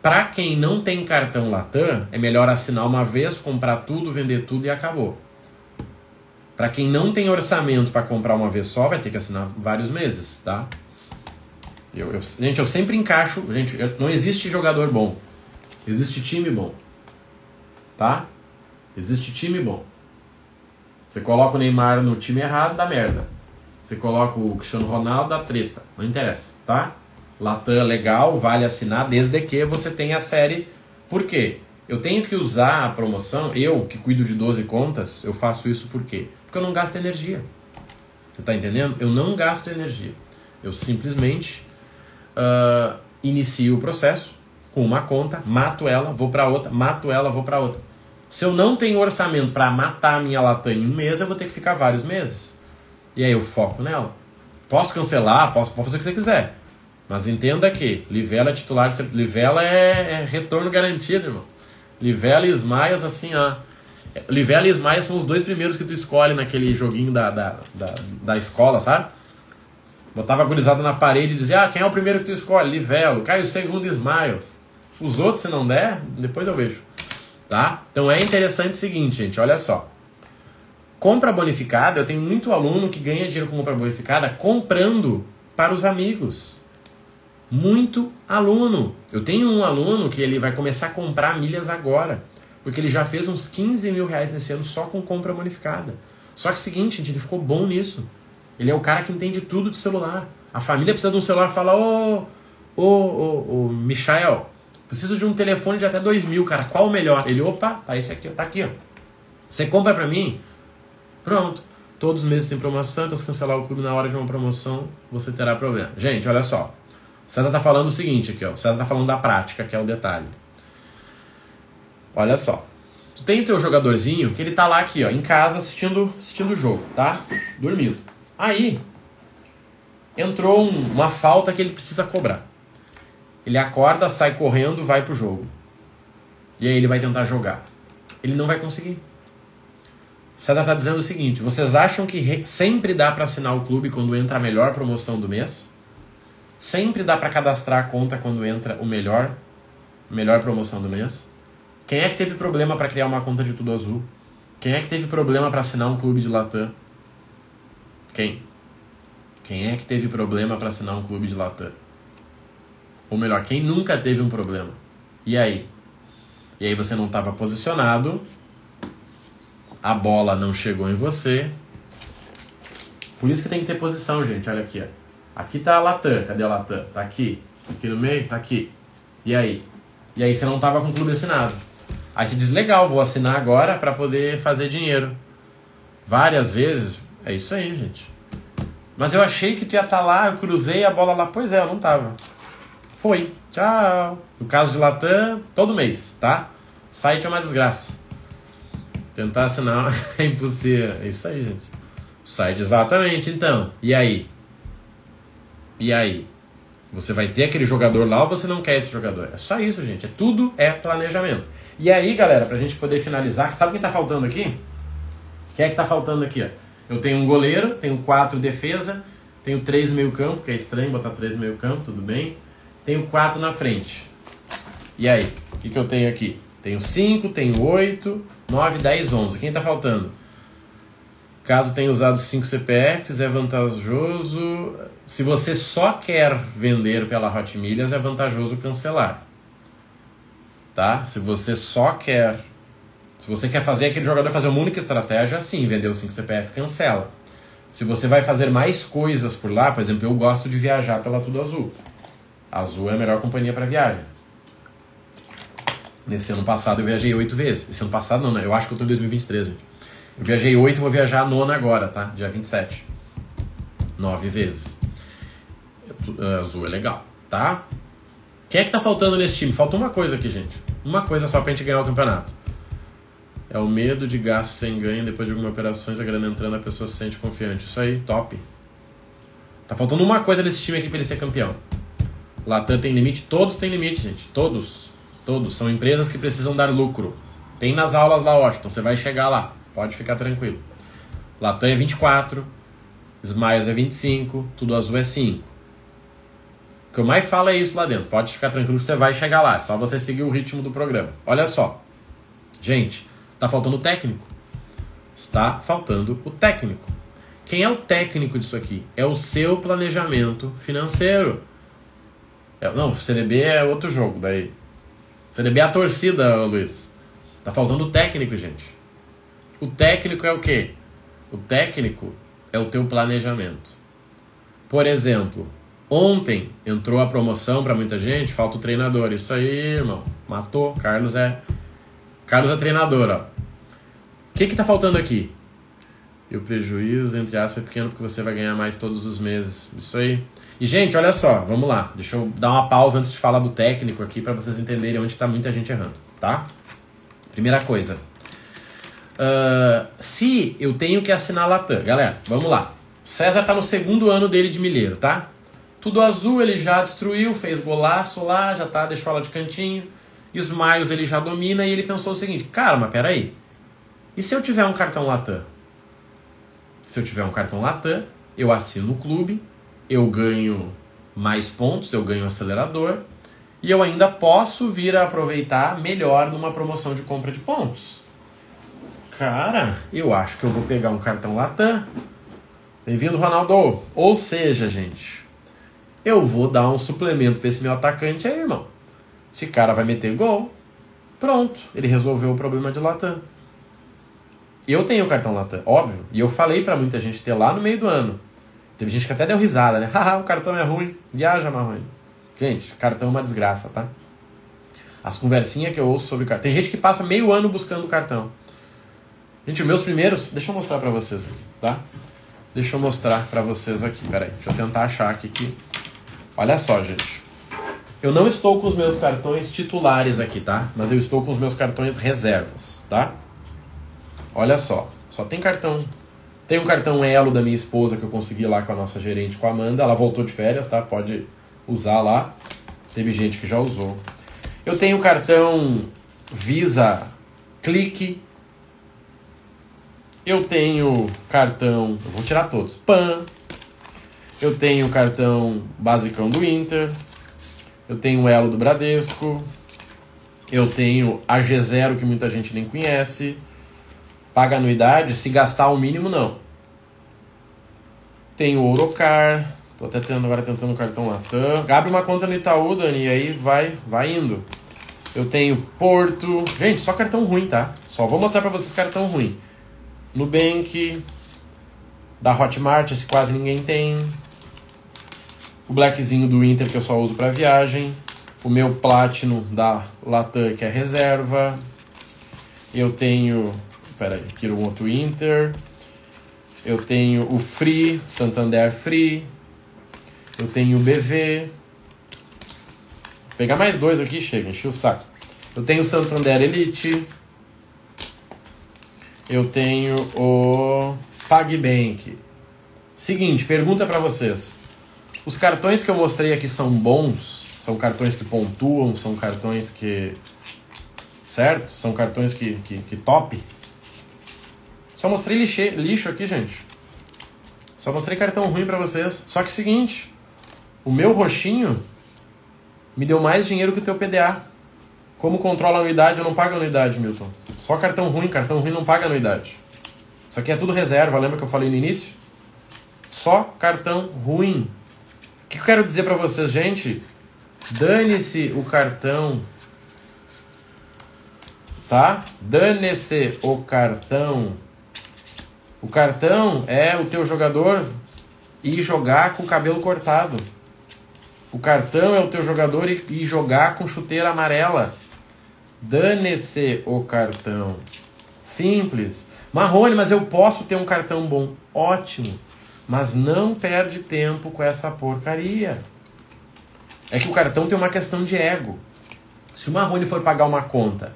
Para quem não tem cartão Latam, é melhor assinar uma vez, comprar tudo, vender tudo e acabou. Para quem não tem orçamento para comprar uma vez só, vai ter que assinar vários meses, tá? Eu, eu, gente, eu sempre encaixo. Gente, eu, não existe jogador bom. Existe time bom. Tá? Existe time bom. Você coloca o Neymar no time errado, dá merda. Você coloca o Cristiano Ronaldo, dá treta. Não interessa, tá? Latam legal, vale assinar, desde que você tenha a série. Por quê? Eu tenho que usar a promoção, eu que cuido de 12 contas, eu faço isso por quê? Porque eu não gasto energia. Você está entendendo? Eu não gasto energia. Eu simplesmente uh, inicio o processo com uma conta, mato ela, vou para outra, mato ela, vou para outra. Se eu não tenho orçamento para matar a minha Latam em um mês, eu vou ter que ficar vários meses. E aí eu foco nela. Posso cancelar, posso, posso fazer o que você quiser. Mas entenda que Livela é titular, Livela é, é retorno garantido, irmão. Livela e Smiles, assim, ó. Livela e Smiles são os dois primeiros que tu escolhe naquele joguinho da, da, da, da escola, sabe? Botava a gurizada na parede e dizia, ah, quem é o primeiro que tu escolhe? Livelo. Cai o segundo, Smiles. Os outros, se não der, depois eu vejo. Tá? Então é interessante o seguinte, gente, olha só. Compra bonificada, eu tenho muito aluno que ganha dinheiro com compra bonificada comprando para os amigos. Muito aluno. Eu tenho um aluno que ele vai começar a comprar milhas agora. Porque ele já fez uns 15 mil reais nesse ano só com compra bonificada. Só que é o seguinte, gente, ele ficou bom nisso. Ele é o cara que entende tudo de celular. A família precisa de um celular e fala, ô, ô, ô, ô, Michael, preciso de um telefone de até 2 mil, cara. Qual o melhor? Ele, opa, tá esse aqui, tá aqui, ó. Você compra pra mim? Pronto. Todos os meses tem promoção, então se cancelar o clube na hora de uma promoção, você terá problema. Gente, olha só. O César tá falando o seguinte aqui, ó. O César tá falando da prática, que é o detalhe. Olha só. Tu tem teu jogadorzinho que ele tá lá aqui, ó, em casa assistindo assistindo o jogo, tá? Dormindo. Aí entrou um, uma falta que ele precisa cobrar. Ele acorda, sai correndo, vai pro jogo. E aí ele vai tentar jogar. Ele não vai conseguir. César está dizendo o seguinte: vocês acham que sempre dá para assinar o clube quando entra a melhor promoção do mês? Sempre dá para cadastrar a conta quando entra o melhor, melhor promoção do mês? Quem é que teve problema para criar uma conta de tudo azul? Quem é que teve problema para assinar um clube de Latam? Quem? Quem é que teve problema para assinar um clube de Latam? Ou melhor, quem nunca teve um problema? E aí? E aí você não estava posicionado, a bola não chegou em você. Por isso que tem que ter posição, gente. Olha aqui, ó. Aqui tá a Latam. Cadê a Latam? Tá aqui. Aqui no meio? Tá aqui. E aí? E aí você não tava com o clube assinado. Aí você diz, legal, vou assinar agora para poder fazer dinheiro. Várias vezes. É isso aí, gente. Mas eu achei que tu ia estar tá lá, eu cruzei a bola lá. Pois é, eu não tava. Foi. Tchau. No caso de Latam, todo mês, tá? Site é uma desgraça. Tentar assinar é impossível. É isso aí, gente. O site, exatamente, então. E aí? E aí? Você vai ter aquele jogador lá ou você não quer esse jogador? É só isso, gente. É tudo é planejamento. E aí, galera, pra gente poder finalizar, sabe quem tá faltando aqui? Quem é que tá faltando aqui? Eu tenho um goleiro, tenho quatro defesa, tenho três meio campo, que é estranho botar três meio campo, tudo bem. Tenho quatro na frente. E aí, o que, que eu tenho aqui? Tenho cinco, tenho oito, nove, dez, onze. Quem tá faltando? Caso tenha usado cinco CPFs, é vantajoso se você só quer vender pela Hot Milhas, é vantajoso cancelar. Tá? Se você só quer. Se você quer fazer aquele jogador fazer uma única estratégia, sim, vender o 5 CPF, cancela. Se você vai fazer mais coisas por lá, por exemplo, eu gosto de viajar pela Tudo Azul. Azul é a melhor companhia para viagem. Nesse ano passado eu viajei oito vezes. Esse ano passado não, né? Eu acho que eu tô em 2023, gente. Eu viajei oito, vou viajar a nona agora, tá? Dia 27. Nove vezes. Azul é legal, tá? Quem é que tá faltando nesse time? Falta uma coisa aqui, gente. Uma coisa só pra gente ganhar o campeonato. É o medo de gasto sem ganho depois de algumas operações, a grana entrando, a pessoa se sente confiante. Isso aí, top. Tá faltando uma coisa nesse time aqui pra ele ser campeão. Latam tem limite? Todos têm limite, gente. Todos. Todos. São empresas que precisam dar lucro. Tem nas aulas lá, Washington, você vai chegar lá. Pode ficar tranquilo. Latam é 24, Smiles é 25, tudo azul é 5. O que eu mais falo é isso lá dentro. Pode ficar tranquilo que você vai chegar lá. É só você seguir o ritmo do programa. Olha só. Gente, tá faltando o técnico. Está faltando o técnico. Quem é o técnico disso aqui? É o seu planejamento financeiro. É, não, o CDB é outro jogo daí. CDB é a torcida, Luiz. Tá faltando o técnico, gente. O técnico é o quê? O técnico é o teu planejamento. Por exemplo, ontem entrou a promoção para muita gente, falta o treinador. Isso aí, irmão, matou. Carlos é Carlos é treinador, ó. O que que tá faltando aqui? E o prejuízo, entre aspas, é pequeno porque você vai ganhar mais todos os meses. Isso aí. E, gente, olha só, vamos lá. Deixa eu dar uma pausa antes de falar do técnico aqui para vocês entenderem onde está muita gente errando, tá? Primeira coisa. Uh, se eu tenho que assinar Latam, galera, vamos lá. César tá no segundo ano dele de milheiro, tá? Tudo azul, ele já destruiu, fez golaço lá, já tá, deixou ela de cantinho. Smiles ele já domina e ele pensou o seguinte: cara, mas peraí. E se eu tiver um cartão Latam? Se eu tiver um cartão Latam, eu assino o clube, eu ganho mais pontos, eu ganho acelerador e eu ainda posso vir a aproveitar melhor numa promoção de compra de pontos. Cara, eu acho que eu vou pegar um cartão Latam. Bem-vindo, Ronaldo. Ou seja, gente, eu vou dar um suplemento para esse meu atacante aí, irmão. Esse cara vai meter gol. Pronto, ele resolveu o problema de Latam. Eu tenho o cartão Latam, óbvio. E eu falei para muita gente ter lá no meio do ano. Teve gente que até deu risada, né? Haha, o cartão é ruim. Viaja, Marrone. Gente, cartão é uma desgraça, tá? As conversinhas que eu ouço sobre cartão. Tem gente que passa meio ano buscando cartão. Gente, meus primeiros. Deixa eu mostrar pra vocês aqui, tá? Deixa eu mostrar pra vocês aqui. Pera aí, deixa eu tentar achar aqui que. Olha só, gente. Eu não estou com os meus cartões titulares aqui, tá? Mas eu estou com os meus cartões reservas, tá? Olha só. Só tem cartão tem um cartão Elo da minha esposa que eu consegui lá com a nossa gerente, com a Amanda. Ela voltou de férias, tá? Pode usar lá. Teve gente que já usou. Eu tenho cartão Visa Clique. Eu tenho cartão. Eu vou tirar todos. PAN. Eu tenho cartão basicão do Inter. Eu tenho o Elo do Bradesco. Eu tenho a G0 que muita gente nem conhece paga anuidade, se gastar o mínimo, não. Tem o Orocar, tô até tendo agora tentando o cartão Latam. Abre uma conta no Itaú, Dani, e aí vai, vai indo. Eu tenho Porto. Gente, só cartão ruim, tá? Só vou mostrar pra vocês cartão ruim. Nubank, da Hotmart, esse quase ninguém tem. O Blackzinho do Inter que eu só uso para viagem. O meu Platinum da Latam que é reserva. Eu tenho Espera aí, aqui um outro Inter. Eu tenho o Free, Santander Free. Eu tenho o BV. Vou pegar mais dois aqui, chega, enchi o saco. Eu tenho o Santander Elite. Eu tenho o PagBank. Seguinte, pergunta para vocês. Os cartões que eu mostrei aqui são bons? São cartões que pontuam? São cartões que. Certo? São cartões que, que, que top? Só mostrei lixo, lixo aqui, gente. Só mostrei cartão ruim para vocês. Só que seguinte, o meu roxinho me deu mais dinheiro que o teu PDA. Como controla a anuidade, eu não pago anuidade, Milton. Só cartão ruim, cartão ruim não paga anuidade. Isso aqui é tudo reserva, lembra que eu falei no início? Só cartão ruim. O que eu quero dizer para vocês, gente? Dane-se o cartão. Tá? Dane-se o cartão o cartão é o teu jogador ir jogar com o cabelo cortado. O cartão é o teu jogador ir jogar com chuteira amarela. Dane-se o cartão. Simples. Marrone, mas eu posso ter um cartão bom. Ótimo. Mas não perde tempo com essa porcaria. É que o cartão tem uma questão de ego. Se o Marrone for pagar uma conta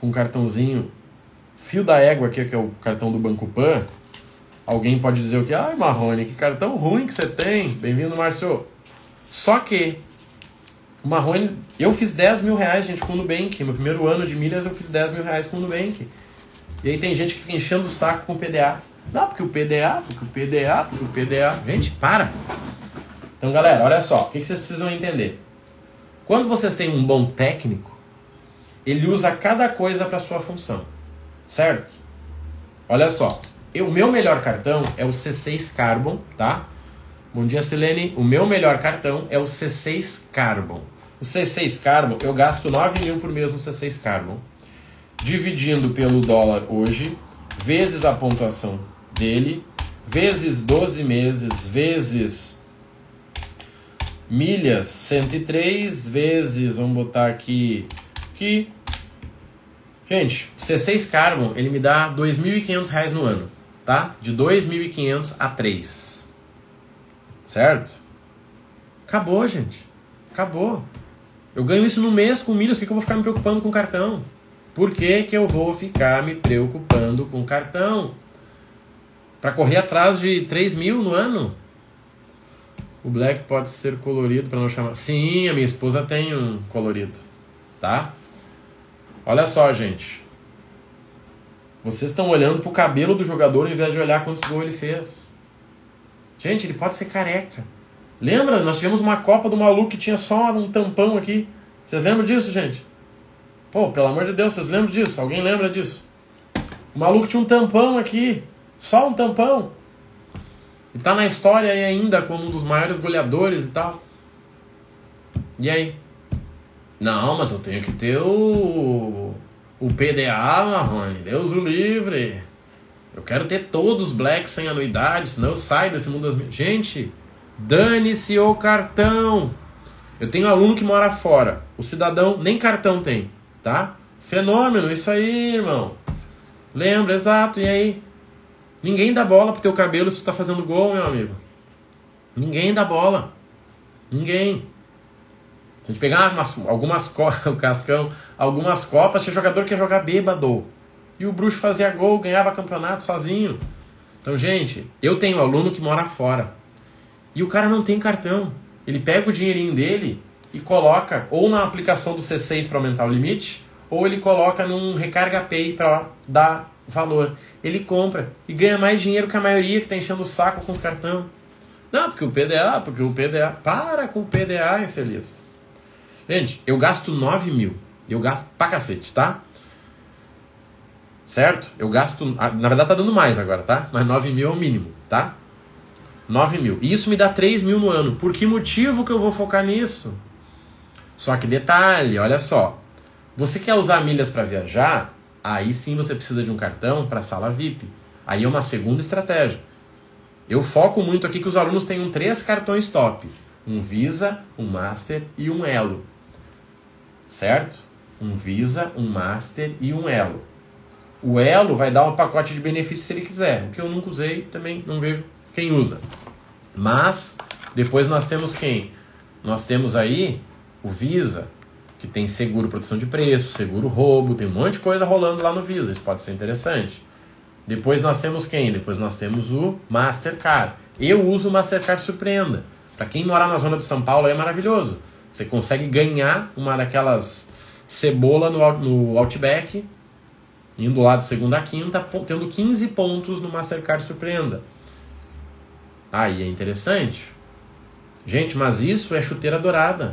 com um cartãozinho fio da égua aqui, que é o cartão do Banco Pan, Alguém pode dizer o que? Ai, Marrone, que cartão ruim que você tem. Bem-vindo, Márcio. Só que O Marrone, eu fiz 10 mil reais, gente, com o Nubank. No primeiro ano de milhas eu fiz 10 mil reais com o Nubank. E aí tem gente que fica enchendo o saco com o PDA. Não, porque o PDA, porque o PDA, porque o PDA. Gente, para! Então, galera, olha só, o que vocês precisam entender? Quando vocês têm um bom técnico, ele usa cada coisa para sua função, certo? Olha só, o meu melhor cartão é o C6 Carbon, tá? Bom dia, Selene. O meu melhor cartão é o C6 Carbon. O C6 Carbon, eu gasto 9 mil por mês no C6 Carbon. Dividindo pelo dólar hoje, vezes a pontuação dele, vezes 12 meses, vezes milhas 103, vezes, vamos botar aqui, que Gente, o C6 Carbon, ele me dá R$ 2.500 no ano, tá? De 2.500 a 3. Certo? Acabou, gente. Acabou. Eu ganho isso no mês com milhas, por que eu vou ficar me preocupando com cartão? Por que, que eu vou ficar me preocupando com cartão? Para correr atrás de 3 mil no ano? O black pode ser colorido para não chamar. Sim, a minha esposa tem um colorido, tá? Olha só, gente. Vocês estão olhando pro cabelo do jogador ao invés de olhar quantos gols ele fez. Gente, ele pode ser careca. Lembra? Nós tivemos uma Copa do maluco que tinha só um tampão aqui. Vocês lembram disso, gente? Pô, pelo amor de Deus, vocês lembram disso? Alguém lembra disso? O maluco tinha um tampão aqui. Só um tampão. E tá na história aí ainda como um dos maiores goleadores e tal. E aí? Não, mas eu tenho que ter o. O PDA, Marrone. Deus o livre. Eu quero ter todos os blacks sem anuidade, senão eu saio desse mundo das. Gente, dane-se o cartão. Eu tenho aluno que mora fora. O cidadão nem cartão tem, tá? Fenômeno, isso aí, irmão. Lembra, exato. E aí? Ninguém dá bola pro teu cabelo se tu tá fazendo gol, meu amigo. Ninguém dá bola. Ninguém. A gente pegar umas, algumas copas, o Cascão, algumas copas, tinha jogador que ia jogar bêbado. E o Bruxo fazia gol, ganhava campeonato sozinho. Então, gente, eu tenho aluno que mora fora. E o cara não tem cartão. Ele pega o dinheirinho dele e coloca ou na aplicação do C6 para aumentar o limite, ou ele coloca num recarga pay para dar valor. Ele compra e ganha mais dinheiro que a maioria que está enchendo o saco com os cartão. Não, porque o PDA, porque o PDA. Para com o PDA, infeliz. Gente, eu gasto 9 mil. Eu gasto pra cacete, tá? Certo? Eu gasto. Na verdade tá dando mais agora, tá? Mas 9 mil é o mínimo, tá? 9 mil. E isso me dá 3 mil no ano. Por que motivo que eu vou focar nisso? Só que detalhe, olha só. Você quer usar milhas para viajar? Aí sim você precisa de um cartão para sala VIP. Aí é uma segunda estratégia. Eu foco muito aqui que os alunos tenham três cartões top: um Visa, um Master e um Elo. Certo? Um Visa, um Master e um Elo. O Elo vai dar um pacote de benefícios se ele quiser. O que eu nunca usei, também não vejo quem usa. Mas depois nós temos quem? Nós temos aí o Visa, que tem seguro proteção de preço, seguro roubo, tem um monte de coisa rolando lá no Visa, isso pode ser interessante. Depois nós temos quem? Depois nós temos o Mastercard. Eu uso o Mastercard Surpreenda. Para quem morar na zona de São Paulo é maravilhoso. Você consegue ganhar uma daquelas cebola no, no Outback, indo lá de segunda a quinta, tendo 15 pontos no Mastercard Surpreenda. Aí é interessante. Gente, mas isso é chuteira dourada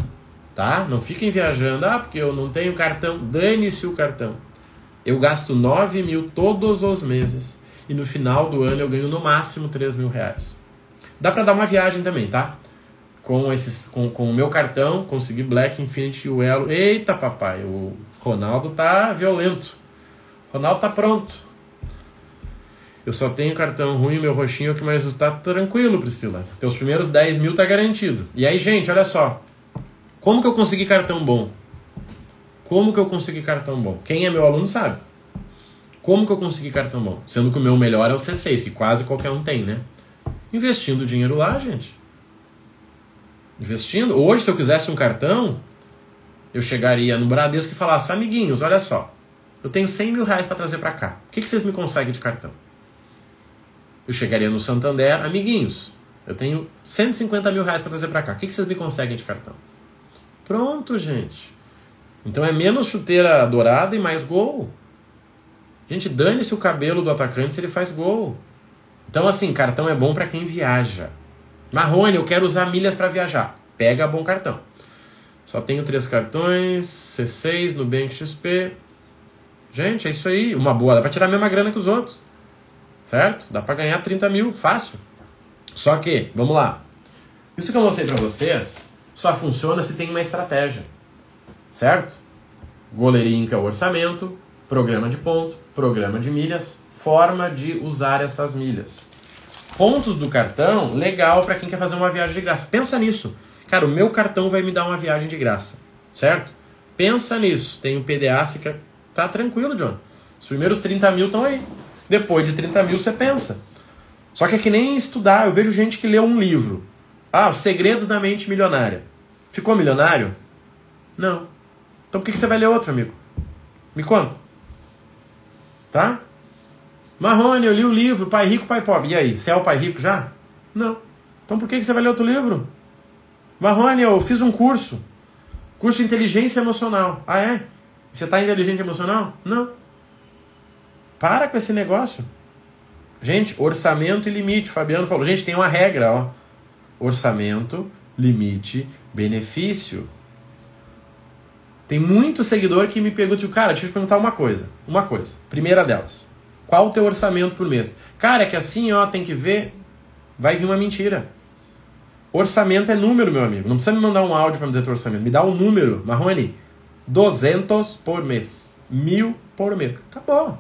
tá? Não fiquem viajando, ah, porque eu não tenho cartão. Dane-se o cartão. Eu gasto 9 mil todos os meses e no final do ano eu ganho no máximo 3 mil reais. Dá para dar uma viagem também, tá? Com, esses, com, com o meu cartão, consegui Black Infinity e o Elo. Eita, papai, o Ronaldo tá violento. Ronaldo tá pronto. Eu só tenho cartão ruim, meu roxinho aqui, mas tá tranquilo, Priscila. Teus primeiros 10 mil tá garantido. E aí, gente, olha só. Como que eu consegui cartão bom? Como que eu consegui cartão bom? Quem é meu aluno sabe. Como que eu consegui cartão bom? Sendo que o meu melhor é o C6, que quase qualquer um tem, né? Investindo dinheiro lá, gente. Investindo. Hoje, se eu quisesse um cartão, eu chegaria no Bradesco e falasse: amiguinhos, olha só, eu tenho 100 mil reais para trazer para cá. O que, que vocês me conseguem de cartão? Eu chegaria no Santander, amiguinhos, eu tenho 150 mil reais para trazer para cá. O que, que vocês me conseguem de cartão? Pronto, gente. Então é menos chuteira dourada e mais gol. Gente, dane-se o cabelo do atacante se ele faz gol. Então, assim, cartão é bom para quem viaja. Marrone, eu quero usar milhas para viajar. Pega bom cartão. Só tenho três cartões, C6, Nubank XP. Gente, é isso aí. Uma boa, dá pra tirar a mesma grana que os outros. Certo? Dá pra ganhar 30 mil, fácil. Só que, vamos lá. Isso que eu mostrei pra vocês só funciona se tem uma estratégia. Certo? Goleirinho que é o orçamento, programa de ponto, programa de milhas, forma de usar essas milhas. Pontos do cartão, legal para quem quer fazer uma viagem de graça. Pensa nisso. Cara, o meu cartão vai me dar uma viagem de graça, certo? Pensa nisso. Tem o PDA, você quer... tá tranquilo, John. Os primeiros 30 mil estão aí. Depois de 30 mil você pensa. Só que é que nem estudar. Eu vejo gente que lê um livro. Ah, Os Segredos da Mente Milionária. Ficou milionário? Não. Então por que você vai ler outro, amigo? Me conta. Tá? Marrone, eu li o livro Pai Rico, Pai Pobre. E aí, você é o pai rico já? Não. Então por que você vai ler outro livro? Marrone, eu fiz um curso. Curso de inteligência emocional. Ah, é? Você está inteligente emocional? Não. Para com esse negócio. Gente, orçamento e limite. O Fabiano falou, gente, tem uma regra, ó. Orçamento, limite, benefício. Tem muito seguidor que me pergunta, cara, deixa eu te perguntar uma coisa. Uma coisa. Primeira delas. Qual o teu orçamento por mês? Cara, é que assim, ó, tem que ver. Vai vir uma mentira. Orçamento é número, meu amigo. Não precisa me mandar um áudio para me dizer teu orçamento. Me dá um número. Marrone, 200 por mês. Mil por mês. Acabou.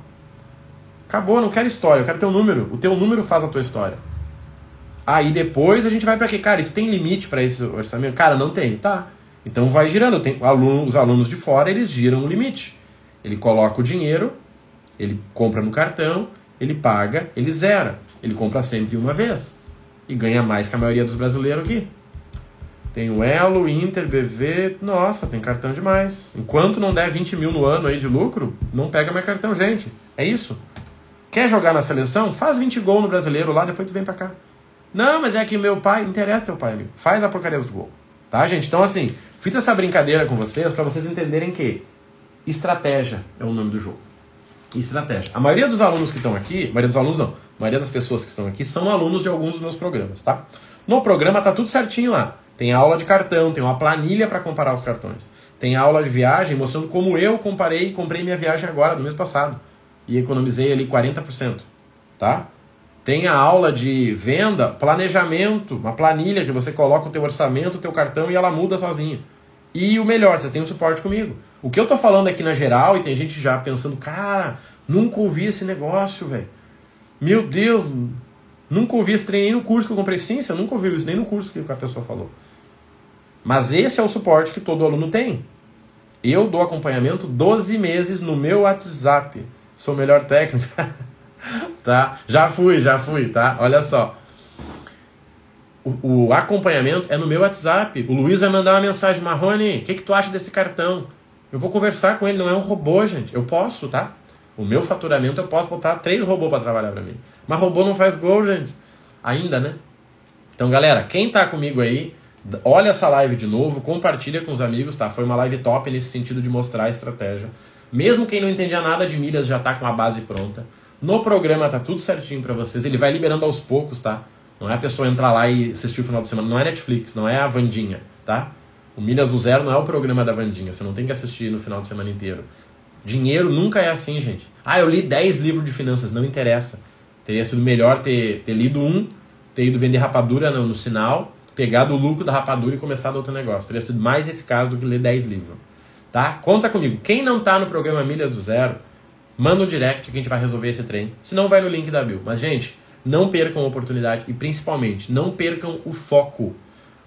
Acabou, não quero história. Eu quero teu número. O teu número faz a tua história. Aí depois a gente vai para quê? Cara, e tu tem limite para esse orçamento? Cara, não tem. Tá. Então vai girando. Tem, aluno, os alunos de fora, eles giram o limite. Ele coloca o dinheiro, ele compra no cartão, ele paga, ele zera. Ele compra sempre uma vez. E ganha mais que a maioria dos brasileiros aqui. Tem o Elo, Inter, BV, nossa, tem cartão demais. Enquanto não der 20 mil no ano aí de lucro, não pega mais cartão, gente. É isso. Quer jogar na seleção? Faz 20 gols no brasileiro lá, depois tu vem pra cá. Não, mas é que meu pai, interessa teu pai, amigo. Faz a porcaria do gol. Tá, gente? Então, assim, fiz essa brincadeira com vocês para vocês entenderem que estratégia é o nome do jogo. Estratégia. A maioria dos alunos que estão aqui, maioria dos alunos não, a maioria das pessoas que estão aqui são alunos de alguns dos meus programas, tá? No programa tá tudo certinho lá. Tem aula de cartão, tem uma planilha para comparar os cartões. Tem aula de viagem mostrando como eu comparei e comprei minha viagem agora, do mês passado. E economizei ali 40%, tá? Tem a aula de venda, planejamento, uma planilha que você coloca o teu orçamento, o teu cartão e ela muda sozinha. E o melhor, vocês têm um suporte comigo. O que eu tô falando aqui na geral, e tem gente já pensando, cara, nunca ouvi esse negócio, velho. Meu Deus, nunca ouvi esse trem nem no curso que eu comprei. Sim, você nunca ouviu isso, nem no curso que a pessoa falou. Mas esse é o suporte que todo aluno tem. Eu dou acompanhamento 12 meses no meu WhatsApp. Sou melhor técnico. tá? Já fui, já fui, tá? Olha só. O, acompanhamento é no meu WhatsApp. O Luiz vai mandar uma mensagem, Marrone, o que, que tu acha desse cartão? Eu vou conversar com ele, não é um robô, gente. Eu posso, tá? O meu faturamento eu posso botar três robôs para trabalhar para mim. Mas robô não faz gol, gente. Ainda, né? Então, galera, quem tá comigo aí, olha essa live de novo, compartilha com os amigos, tá? Foi uma live top nesse sentido de mostrar a estratégia. Mesmo quem não entendia nada de milhas já tá com a base pronta. No programa tá tudo certinho para vocês. Ele vai liberando aos poucos, tá? Não é a pessoa entrar lá e assistir o final de semana. Não é Netflix, não é a Vandinha, tá? O Milhas do Zero não é o programa da Vandinha. Você não tem que assistir no final de semana inteiro. Dinheiro nunca é assim, gente. Ah, eu li 10 livros de finanças. Não interessa. Teria sido melhor ter, ter lido um, ter ido vender rapadura no, no sinal, pegado o lucro da rapadura e começado outro negócio. Teria sido mais eficaz do que ler 10 livros. Tá? Conta comigo. Quem não tá no programa Milhas do Zero, Manda um direct que a gente vai resolver esse trem. Se não, vai no link da Bill. Mas, gente, não percam a oportunidade e, principalmente, não percam o foco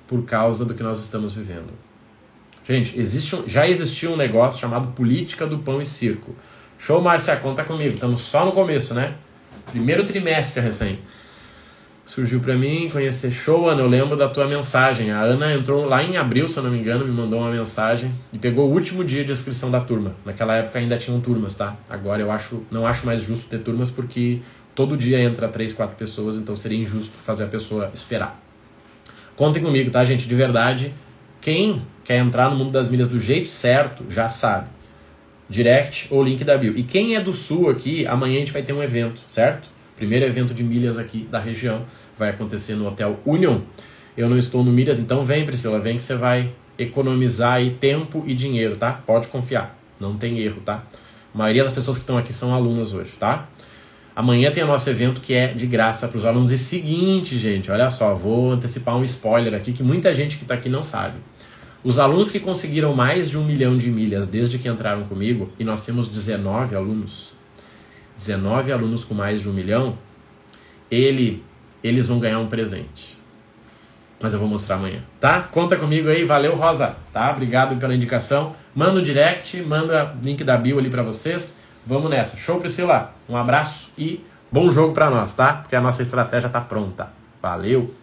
por causa do que nós estamos vivendo. Gente, existe já existia um negócio chamado política do pão e circo. Show, Márcia, conta comigo. Estamos só no começo, né? Primeiro trimestre recém surgiu para mim conhecer show, Ana. Eu lembro da tua mensagem. A Ana entrou lá em abril, se eu não me engano, me mandou uma mensagem e pegou o último dia de inscrição da turma. Naquela época ainda tinham turmas, tá? Agora eu acho, não acho mais justo ter turmas porque todo dia entra três, quatro pessoas, então seria injusto fazer a pessoa esperar. Contem comigo, tá, gente? De verdade. quem quer entrar no mundo das milhas do jeito certo, já sabe. Direct ou link da bio. E quem é do sul aqui, amanhã a gente vai ter um evento, certo? Primeiro evento de milhas aqui da região. Vai acontecer no Hotel Union. Eu não estou no milhas, então vem, Priscila, vem que você vai economizar aí tempo e dinheiro, tá? Pode confiar. Não tem erro, tá? A maioria das pessoas que estão aqui são alunas hoje, tá? Amanhã tem o nosso evento que é de graça para os alunos. E seguinte, gente, olha só, vou antecipar um spoiler aqui que muita gente que está aqui não sabe. Os alunos que conseguiram mais de um milhão de milhas desde que entraram comigo, e nós temos 19 alunos, 19 alunos com mais de um milhão, ele, eles vão ganhar um presente. Mas eu vou mostrar amanhã, tá? Conta comigo aí, valeu Rosa, tá? Obrigado pela indicação. Manda o direct, manda o link da bio ali para vocês. Vamos nessa. Show, Priscila. Um abraço e bom jogo para nós, tá? Porque a nossa estratégia tá pronta. Valeu!